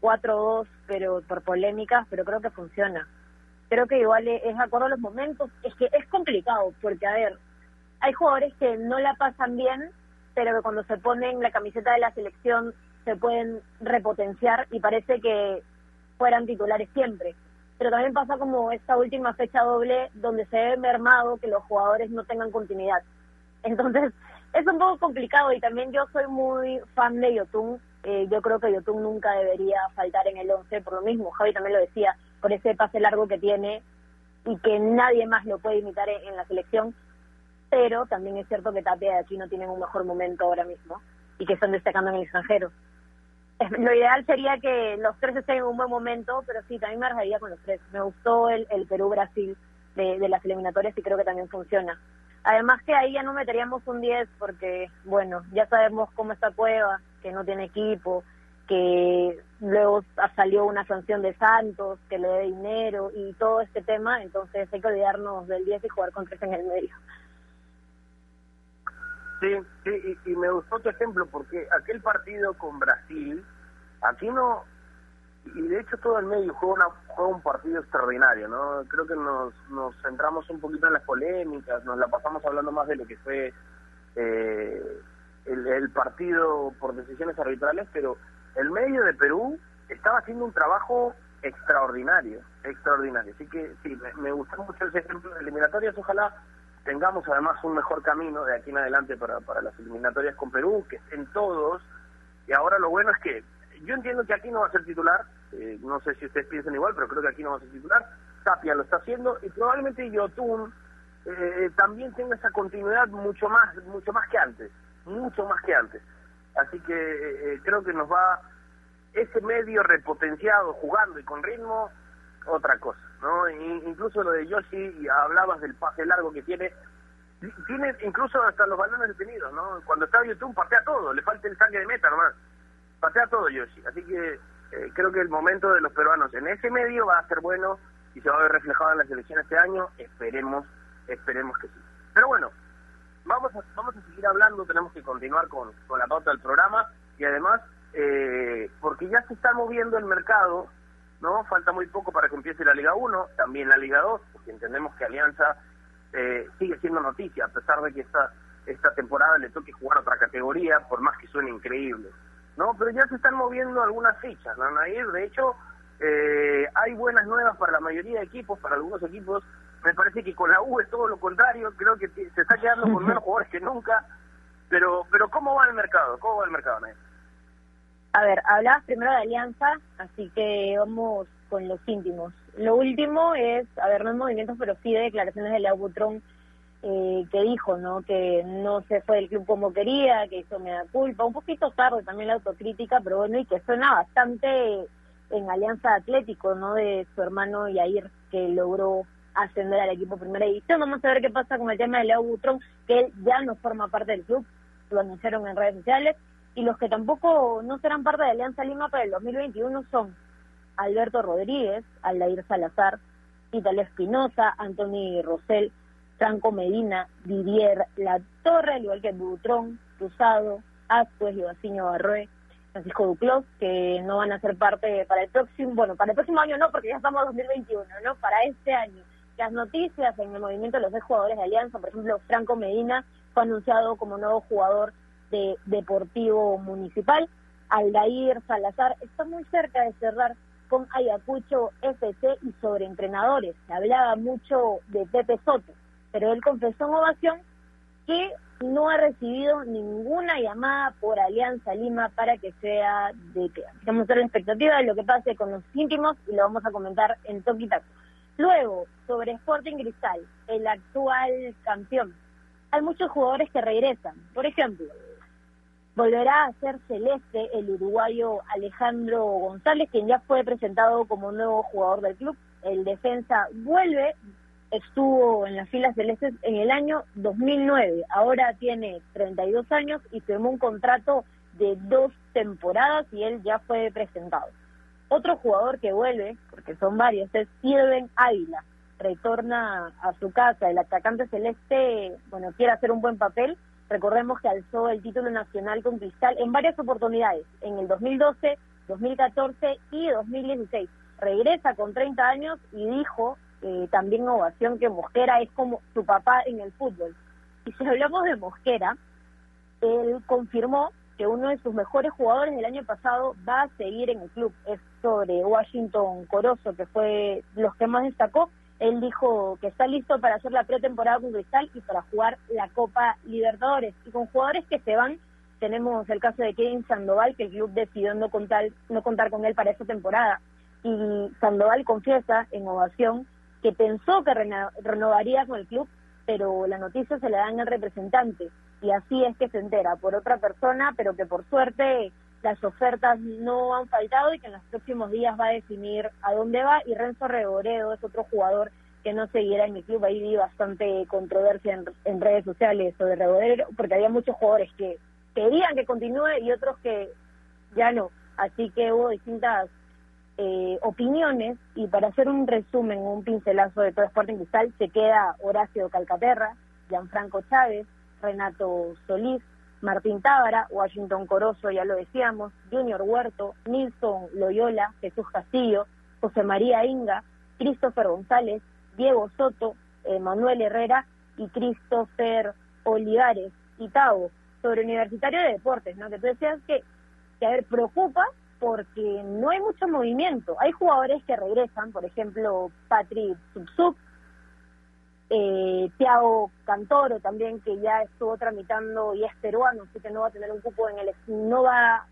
[SPEAKER 3] 4-2, pero por polémicas, pero creo que funciona. Creo que igual es acuerdo a los momentos. Es que es complicado, porque, a ver, hay jugadores que no la pasan bien, pero que cuando se ponen la camiseta de la selección se pueden repotenciar y parece que fueran titulares siempre. Pero también pasa como esta última fecha doble donde se ve mermado que los jugadores no tengan continuidad. Entonces, es un poco complicado y también yo soy muy fan de Yotun. Eh, yo creo que Yotun nunca debería faltar en el 11 por lo mismo. Javi también lo decía, por ese pase largo que tiene y que nadie más lo puede imitar en, la selección. Pero también es cierto que Tapia de aquí no tienen un mejor momento ahora mismo y que están destacando en el extranjero. Lo ideal sería que los tres estén en un buen momento, pero sí, también me arreglaría con los tres. Me gustó el, el Perú-Brasil de las eliminatorias y creo que también funciona. Además que ahí ya no meteríamos un 10 porque, bueno, ya sabemos cómo está Cueva, que no tiene equipo, que luego salió una sanción de Santos, que le dé dinero y todo este tema, entonces hay que olvidarnos del 10 y jugar con tres en el medio.
[SPEAKER 2] Sí, sí, y, y me gustó tu ejemplo porque aquel partido con Brasil, aquí no y de hecho todo el medio juega, una, juega un partido extraordinario, ¿no? Creo que nos, nos centramos un poquito en las polémicas, nos la pasamos hablando más de lo que fue eh, el, partido por decisiones arbitrales, pero el medio de Perú estaba haciendo un trabajo extraordinario, extraordinario. Así que sí, me, me mucho ese ejemplo de eliminatorias. Ojalá tengamos además un mejor camino de aquí en adelante para, para las eliminatorias con Perú, que estén todos. Y ahora lo bueno es que yo entiendo que aquí no va a ser titular, eh, no sé si ustedes piensan igual, pero creo que aquí no va a titular. Tapia lo está haciendo y probablemente Yotun eh, también tenga esa continuidad mucho más, mucho más que antes, mucho más que antes. Así que eh, creo que nos va ese medio repotenciado, jugando y con ritmo, otra cosa, ¿no? incluso lo de Yoshi, hablabas del pase largo que tiene, tiene incluso hasta los balones detenidos, ¿no? Cuando está YouTube patea todo, le falta el saque de meta nomás, patea todo Yoshi, así que eh, creo que el momento de los peruanos en ese medio va a ser bueno y se va a ver reflejado en la selección este año, esperemos, esperemos que sí. Pero bueno, vamos a, vamos a seguir hablando, tenemos que continuar con, con la pauta del programa y además eh, porque ya se está moviendo el mercado, ¿no? Falta muy poco para que empiece la Liga 1, también la Liga 2, porque entendemos que Alianza eh, sigue siendo noticia, a pesar de que esta, esta temporada le toque jugar otra categoría, por más que suene increíble, ¿no? Pero ya se están moviendo algunas fichas, ¿no, Nair? De hecho, eh, hay buenas nuevas para la mayoría de equipos, para algunos equipos. Me parece que con la U es todo lo contrario, creo que se está quedando con menos jugadores que nunca. Pero, pero ¿cómo va el mercado? ¿Cómo va el mercado, Nair?
[SPEAKER 3] A ver, hablabas primero de Alianza, así que vamos con los íntimos. Lo último es, a ver, no en movimientos, pero sí de declaraciones de Butrón, eh, que dijo, ¿no? Que no se fue del club como quería, que hizo da culpa, un poquito tarde también la autocrítica, pero bueno, y que suena bastante en Alianza Atlético, ¿no? De su hermano Yair, que logró ascender al equipo primera división. Vamos a ver qué pasa con el tema de Leo Butrón, que él ya no forma parte del club, lo anunciaron en redes sociales y los que tampoco no serán parte de Alianza Lima para el 2021 son Alberto Rodríguez, Aldair Salazar, Italia Espinosa, Anthony Rosell, Franco Medina, Didier La Torre, al igual que Butrón, Cruzado, Ascuez, Joaquín Barroé, Francisco Duclos, que no van a ser parte para el próximo, bueno, para el próximo año no, porque ya estamos en 2021, ¿no? Para este año. Las noticias en el movimiento de los seis jugadores de Alianza, por ejemplo, Franco Medina fue anunciado como nuevo jugador de Deportivo Municipal. Aldair Salazar está muy cerca de cerrar con Ayacucho FC y sobre entrenadores. Se hablaba mucho de Pepe Soto, pero él confesó en ovación que no ha recibido ninguna llamada por Alianza Lima para que sea de que Vamos a la expectativa de lo que pase con los íntimos y lo vamos a comentar en Toquitaco. Luego, sobre Sporting Cristal, el actual campeón. Hay muchos jugadores que regresan. Por ejemplo, volverá a ser celeste el uruguayo Alejandro González, quien ya fue presentado como nuevo jugador del club. El defensa vuelve, estuvo en las filas celestes en el año 2009, ahora tiene 32 años y firmó un contrato de dos temporadas y él ya fue presentado. Otro jugador que vuelve, porque son varios, es Sirven Ávila. Retorna a su casa. El atacante celeste, bueno, quiere hacer un buen papel Recordemos que alzó el título nacional con Cristal en varias oportunidades, en el 2012, 2014 y 2016. Regresa con 30 años y dijo eh, también ovación que Mosquera es como su papá en el fútbol. Y si hablamos de Mosquera, él confirmó que uno de sus mejores jugadores del año pasado va a seguir en el club. Es sobre Washington Corozo, que fue los que más destacó, él dijo que está listo para hacer la pretemporada con y para jugar la Copa Libertadores. Y con jugadores que se van, tenemos el caso de Kevin Sandoval, que el club decidió no contar, no contar con él para esta temporada. Y Sandoval confiesa en ovación que pensó que renovaría con el club, pero la noticia se la dan al representante. Y así es que se entera por otra persona, pero que por suerte las ofertas no han faltado y que en los próximos días va a definir a dónde va. Y Renzo Reboredo es otro jugador que no seguirá en mi club. Ahí vi bastante controversia en, redes sociales sobre Reboredo, porque había muchos jugadores que querían que continúe y otros que ya no. Así que hubo distintas eh, opiniones y para hacer un resumen, un pincelazo de todo Sporting Cristal, se queda Horacio Calcaterra, Gianfranco Chávez, Renato Solís, Martín Tábara, Washington Corozo, ya lo decíamos, Junior Huerto, Nilson Loyola, Jesús Castillo, José María Inga, Christopher González, Diego Soto, Manuel Herrera y Christopher Olivares y sobre Universitario de Deportes, ¿no? Que tú decías que, que, a ver, preocupa porque no hay mucho movimiento. Hay jugadores que regresan, por ejemplo, Patrick Subsub, eh, Tiago Cantoro también, que ya estuvo tramitando y es peruano, así que no va a tener un cupo en el... no va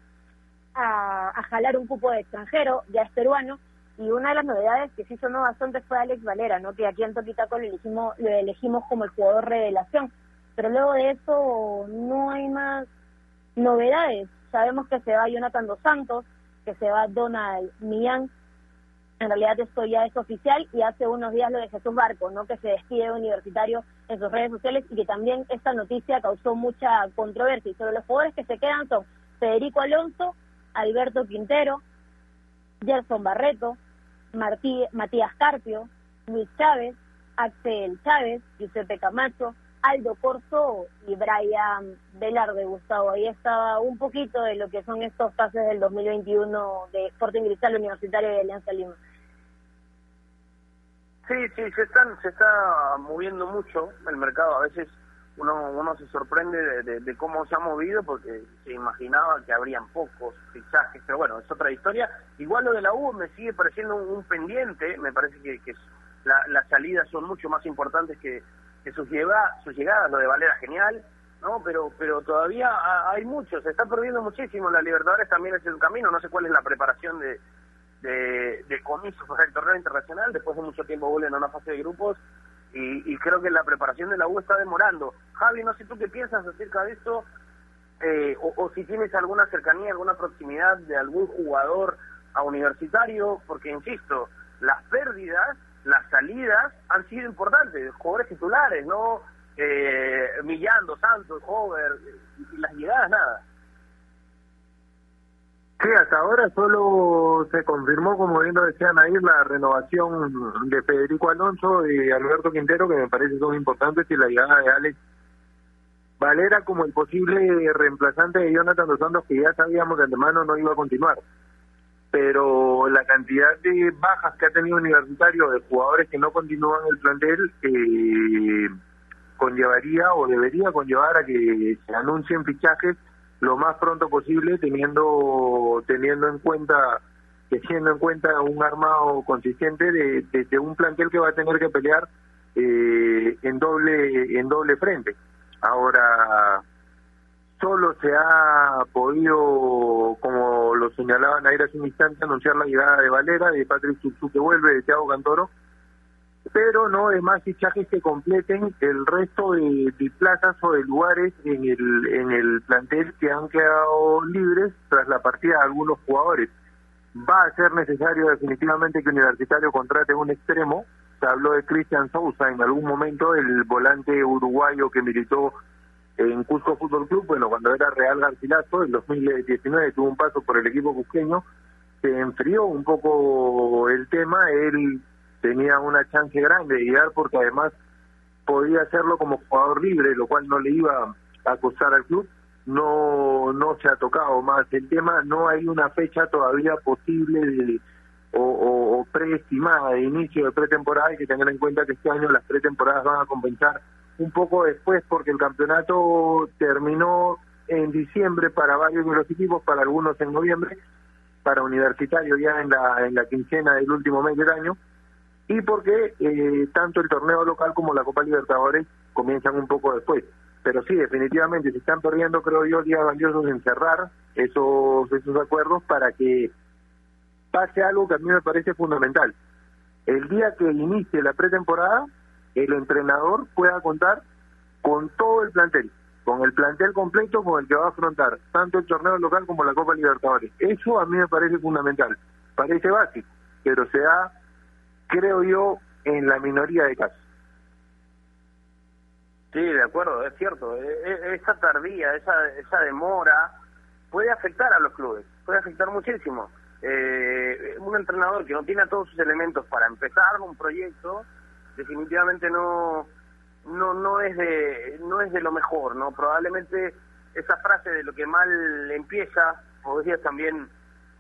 [SPEAKER 3] a, a jalar un cupo de extranjero, ya es peruano. Y una de las novedades que sí sonó bastante fue Alex Valera, ¿no? que aquí en Toquitaco lo elegimos, lo elegimos como el jugador revelación. Pero luego de eso no hay más novedades. Sabemos que se va Jonathan Dos Santos, que se va Donald Millán. En realidad esto ya es oficial y hace unos días lo de Jesús Barco, ¿no? que se despide universitario en sus redes sociales y que también esta noticia causó mucha controversia. Y sobre los jugadores que se quedan son Federico Alonso, Alberto Quintero, Gerson Barreto, Matías Carpio, Luis Chávez, Axel Chávez, Giuseppe Camacho, Aldo Corso y Brian Velarde, Gustavo. Ahí estaba un poquito de lo que son estos pases del 2021 de Sporting Cristal Universitario de Alianza Lima.
[SPEAKER 2] Sí, sí, se, están, se está moviendo mucho el mercado. A veces uno, uno se sorprende de, de, cómo se ha movido porque se imaginaba que habrían pocos fichajes, pero bueno, es otra historia. Igual lo de la U me sigue pareciendo un, pendiente, me parece que, que la, las salidas son mucho más importantes que, que sus, llega, sus llegadas, lo de Valera genial, ¿no? Pero pero todavía hay mucho, se está perdiendo muchísimo. La Libertadores también es el camino, no sé cuál es la preparación de, de, de comicios para el torneo internacional, después de mucho tiempo vuelven a una fase de grupos y, y, creo que la preparación de la U está demorando. Javi, no sé tú qué piensas acerca de esto, eh, o, si tienes alguna cercanía, alguna proximidad de algún jugador a universitario, porque insisto, las pérdidas las salidas han sido importantes, jugadores titulares, ¿no? Eh, Millán, Dos Santos, Hover, y las llegadas nada.
[SPEAKER 4] Sí, hasta ahora solo se confirmó, como bien lo decían ahí, la renovación de Federico Alonso y Alberto Quintero, que me parece son importantes, y la llegada de Alex Valera como el posible reemplazante de Jonathan Dos Santos, que ya sabíamos de antemano no iba a continuar pero la cantidad de bajas que ha tenido Universitario de jugadores que no continúan el plantel eh, conllevaría o debería conllevar a que se anuncien fichajes lo más pronto posible teniendo teniendo en cuenta que siendo en cuenta un armado consistente de, de, de un plantel que va a tener que pelear eh, en doble en doble frente. Ahora solo se ha podido, como lo señalaban ayer hace un instante, anunciar la llegada de Valera, de Patrick Subsu que vuelve, de Thiago Cantoro, pero no de más fichajes que completen el resto de, de, plazas o de lugares en el, en el plantel que han quedado libres tras la partida de algunos jugadores. Va a ser necesario definitivamente que Universitario contrate un extremo. Se habló de Cristian Sousa en algún momento, el volante uruguayo que militó en Cusco Fútbol Club, bueno, cuando era Real Garcilaso, en 2019 tuvo un paso por el equipo cusqueño, se enfrió un poco el tema, él tenía una chance grande de llegar porque además podía hacerlo como jugador libre, lo cual no le iba a costar al club, no no se ha tocado más el tema, no hay una fecha todavía posible de, o, o, o preestimada de inicio de pretemporada, hay que tener en cuenta que este año las pretemporadas van a compensar un poco después porque el campeonato terminó en diciembre para varios de los equipos, para algunos en noviembre, para Universitario ya en la, en la quincena del último mes del año, y porque eh, tanto el torneo local como la Copa Libertadores comienzan un poco después. Pero sí, definitivamente se están perdiendo, creo yo, días valiosos en cerrar esos, esos acuerdos para que pase algo que a mí me parece fundamental. El día que inicie la pretemporada, el entrenador pueda contar con todo el plantel, con el plantel completo con el que va a afrontar tanto el torneo local como la Copa Libertadores. Eso a mí me parece fundamental, parece básico, pero se da, creo yo, en la minoría de casos.
[SPEAKER 2] Sí, de acuerdo, es cierto. E, e, esa tardía, esa, esa demora puede afectar a los clubes, puede afectar muchísimo. Eh, un entrenador que no tiene todos sus elementos para empezar un proyecto, definitivamente no no no es de no es de lo mejor no probablemente esa frase de lo que mal empieza, podría también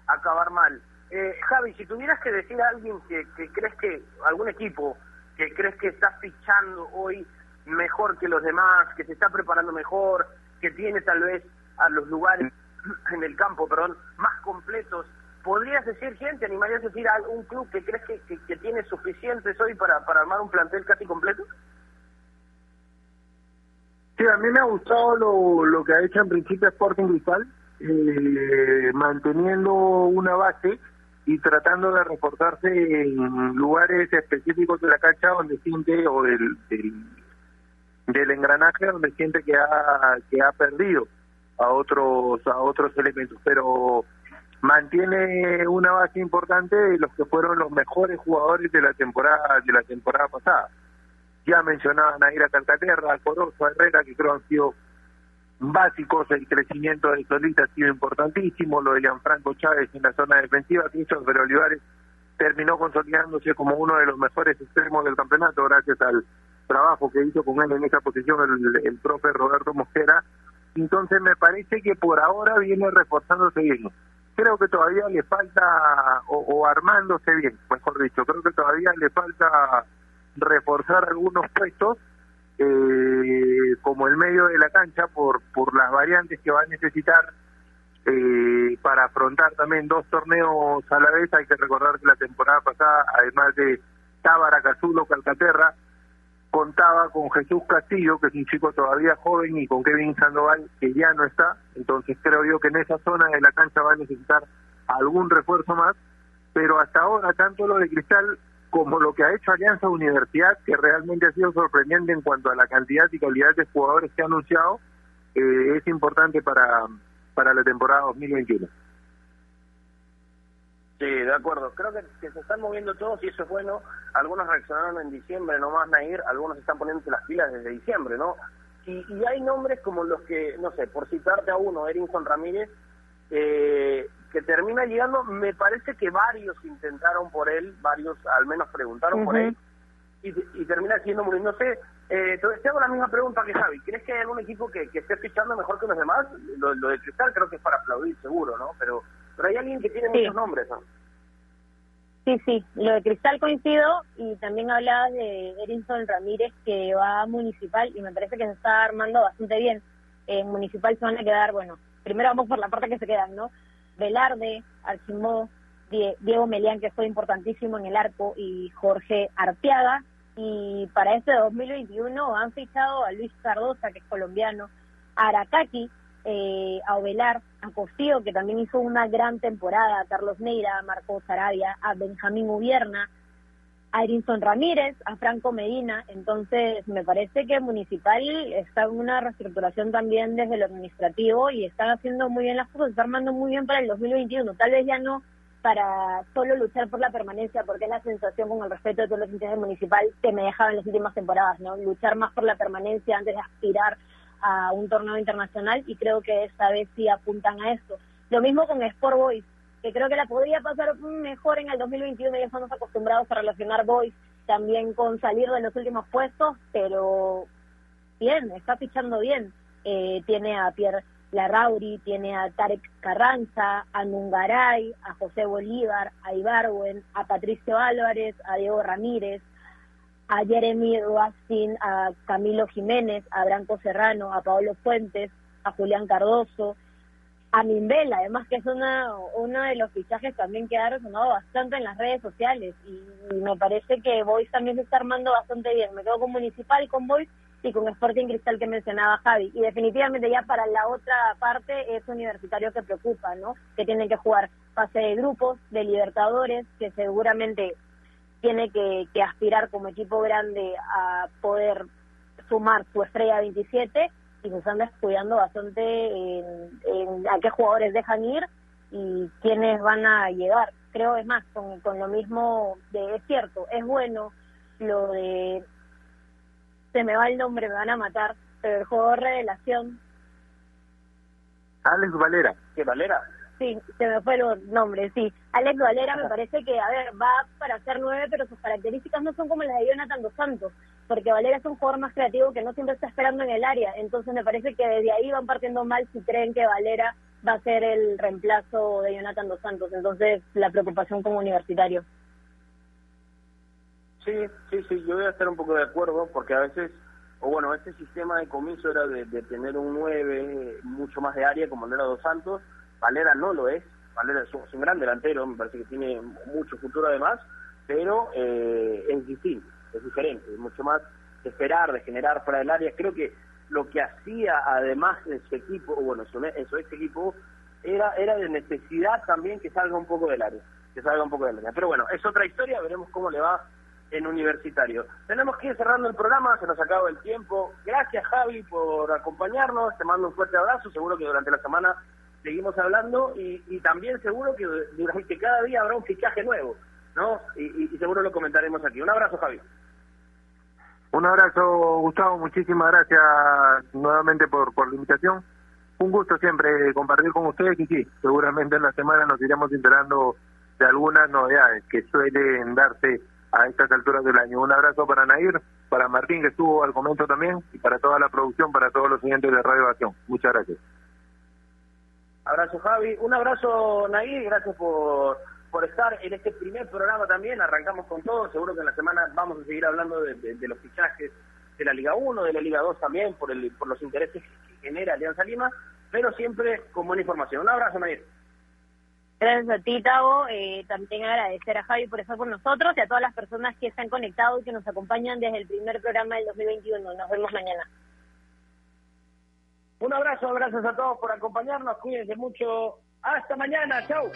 [SPEAKER 2] acabar mal. Eh, Javi, si tuvieras que decir a alguien que, que crees que, algún equipo que crees que está fichando hoy mejor que los demás, que se está preparando mejor, que tiene tal vez a los lugares en el campo, perdón, más completos, ¿podrías decir quién? ¿Te animarías a decir a un club que crees que, que, que tiene suficientes hoy para, para armar un plantel casi completo?
[SPEAKER 4] Sí, a mí me ha gustado lo, lo que ha hecho en principio Sporting Cristal, eh, manteniendo una base y tratando de reportarse en lugares específicos de la cancha donde siente o del, del, del engranaje donde siente que ha que ha perdido a otros a otros elementos pero mantiene una base importante de los que fueron los mejores jugadores de la temporada de la temporada pasada ya mencionaban a Ira Calcaterra, Corozo, Herrera, que creo han sido básicos, el crecimiento de Solita ha sido importantísimo, lo de Gianfranco Chávez en la zona defensiva, Christopher Olivares terminó consolidándose como uno de los mejores extremos del campeonato gracias al trabajo que hizo con él en esa posición el, el profe Roberto Mosquera. Entonces me parece que por ahora viene reforzándose bien. Creo que todavía le falta, o, o armándose bien, mejor dicho, creo que todavía le falta reforzar algunos puestos eh, como el medio de la cancha por por las variantes que va a necesitar eh, para afrontar también dos torneos a la vez. Hay que recordar que la temporada pasada además de Tábara, Cazulo, Calcaterra contaba con Jesús Castillo que es un chico todavía joven y con Kevin Sandoval que ya no está entonces creo yo que en esa zona de la cancha va a necesitar algún refuerzo más pero hasta ahora tanto lo de Cristal como lo que ha hecho Alianza Universidad, que realmente ha sido sorprendente en cuanto a la cantidad y calidad de jugadores que ha anunciado, eh, es importante para, para la temporada 2021.
[SPEAKER 2] Sí, de acuerdo. Creo que, que, se están moviendo todos y eso es bueno. Algunos reaccionaron en diciembre, nomás Nair, algunos están poniéndose las pilas desde diciembre, ¿no? Y, y hay nombres como los que, no sé, por citarte a uno, Erinson Ramírez, eh, que termina llegando, me parece que varios intentaron por él, varios al menos preguntaron uh -huh. por él, y, y, termina siendo muy, no sé, eh, te hago la misma pregunta que Javi, ¿crees que hay algún equipo que, que esté fichando mejor que los demás? Lo, lo, de Cristal creo que es para aplaudir seguro, ¿no? Pero, pero hay alguien que tiene sí. muchos nombres, ¿no?
[SPEAKER 3] Sí, sí, lo de Cristal coincido y también hablabas de Erinson Ramírez que va a Municipal y me parece que se está armando bastante bien. En Municipal se van a quedar, bueno, primero vamos por la parte que se quedan, ¿no? Velarde, Archimó, Diego Melián, que fue importantísimo en el arco, y Jorge Arteaga. Y para este 2021 han fichado a Luis Cardosa, que es colombiano, a Aracaki, eh, a Ovelar, a Costío, que también hizo una gran temporada, a Carlos Neira, a Marcos Arabia, a Benjamín Ubierna, a Erinson Ramírez, a Franco Medina. Entonces, me parece que Municipal está en una reestructuración también desde lo administrativo y están haciendo muy bien las cosas, está armando muy bien para el 2021. Tal vez ya no para solo luchar por la permanencia, porque es la sensación, con el respeto de todos los del Municipal, que me dejaba en las últimas temporadas, ¿no? Luchar más por la permanencia antes de aspirar a un torneo internacional y creo que esta vez sí apuntan a esto. Lo mismo con Sport Boys que creo que la podría pasar mejor en el 2021, ya estamos acostumbrados a relacionar Boys también con salir de los últimos puestos, pero bien, está fichando bien. Eh, tiene a Pierre Larrauri, tiene a Tarek Carranza, a Nungaray, a José Bolívar, a Ibarwen, a Patricio Álvarez, a Diego Ramírez, a Jeremy Duastin, a Camilo Jiménez, a Branco Serrano, a Paolo Fuentes, a Julián Cardoso, a Mimbela, además que es una, uno de los fichajes también que ha resonado bastante en las redes sociales y, y, me parece que Boys también se está armando bastante bien. Me quedo con Municipal, con Boys y con Sporting Cristal que mencionaba Javi. Y definitivamente ya para la otra parte es Universitario que preocupa, ¿no? Que tienen que jugar fase de grupos, de Libertadores, que seguramente tiene que, que aspirar como equipo grande a poder sumar su estrella 27 y se están descuidando bastante en, en, a qué jugadores dejan ir y quiénes van a llegar. Creo, es más, con, con lo mismo, de, es cierto, es bueno lo de, se me va el nombre, me van a matar, pero el jugador revelación.
[SPEAKER 4] Alex Valera.
[SPEAKER 2] ¿Qué Valera?
[SPEAKER 3] Sí, se me fue el nombre, sí. Alex Valera me parece que, a ver, va para ser nueve, pero sus características no son como las de Jonathan Dos Santos, porque Valera es un jugador más creativo que no siempre está esperando en el área. Entonces me parece que desde ahí van partiendo mal si creen que Valera va a ser el reemplazo de Jonathan Dos Santos. Entonces la preocupación como universitario.
[SPEAKER 2] Sí, sí, sí, yo voy a estar un poco de acuerdo porque a veces, o bueno, este sistema de comienzo era de, tener un 9 mucho más de área como era Dos Santos, Valera no lo es, Valera es un, gran delantero, me parece que tiene mucho futuro además, pero eh, es distinto, es diferente, es mucho más de esperar, de generar fuera del área. Creo que lo que hacía además de su equipo, bueno, su, su ex equipo, era, era de necesidad también que salga un poco del área, que salga un poco del área. Pero bueno, es otra historia, veremos cómo le va en universitario. Tenemos que ir cerrando el programa, se nos acaba el tiempo. Gracias Javi por acompañarnos, te mando un fuerte abrazo, seguro que durante la semana seguimos hablando y, también seguro que durante cada día habrá un fichaje nuevo, ¿no? Y, seguro lo comentaremos aquí. Un abrazo Javi.
[SPEAKER 4] Un abrazo Gustavo, muchísimas gracias nuevamente por, por la invitación. Un gusto siempre compartir con ustedes y sí, seguramente en la semana nos iremos enterando de algunas novedades que suelen darse a estas alturas del año. Un abrazo para Nair, para Martín que estuvo al momento también y para toda la producción, para todos los oyentes de Radio Acción. Muchas gracias.
[SPEAKER 2] Abrazo Javi, un abrazo Nair, gracias por, por estar en este primer programa también, arrancamos con todo, seguro que en la semana vamos a seguir hablando de, los fichajes de la Liga 1, de la Liga 2 también, por, el, por los intereses que genera Alianza Lima, pero siempre con buena información. Un abrazo Nair.
[SPEAKER 3] Gracias a ti, Tavo. Eh, también agradecer a Javi por estar con nosotros y a todas las personas que están conectados y que nos acompañan desde el primer programa del 2021. Nos vemos mañana.
[SPEAKER 2] Un abrazo, gracias a todos por acompañarnos. Cuídense mucho. Hasta mañana. Chau.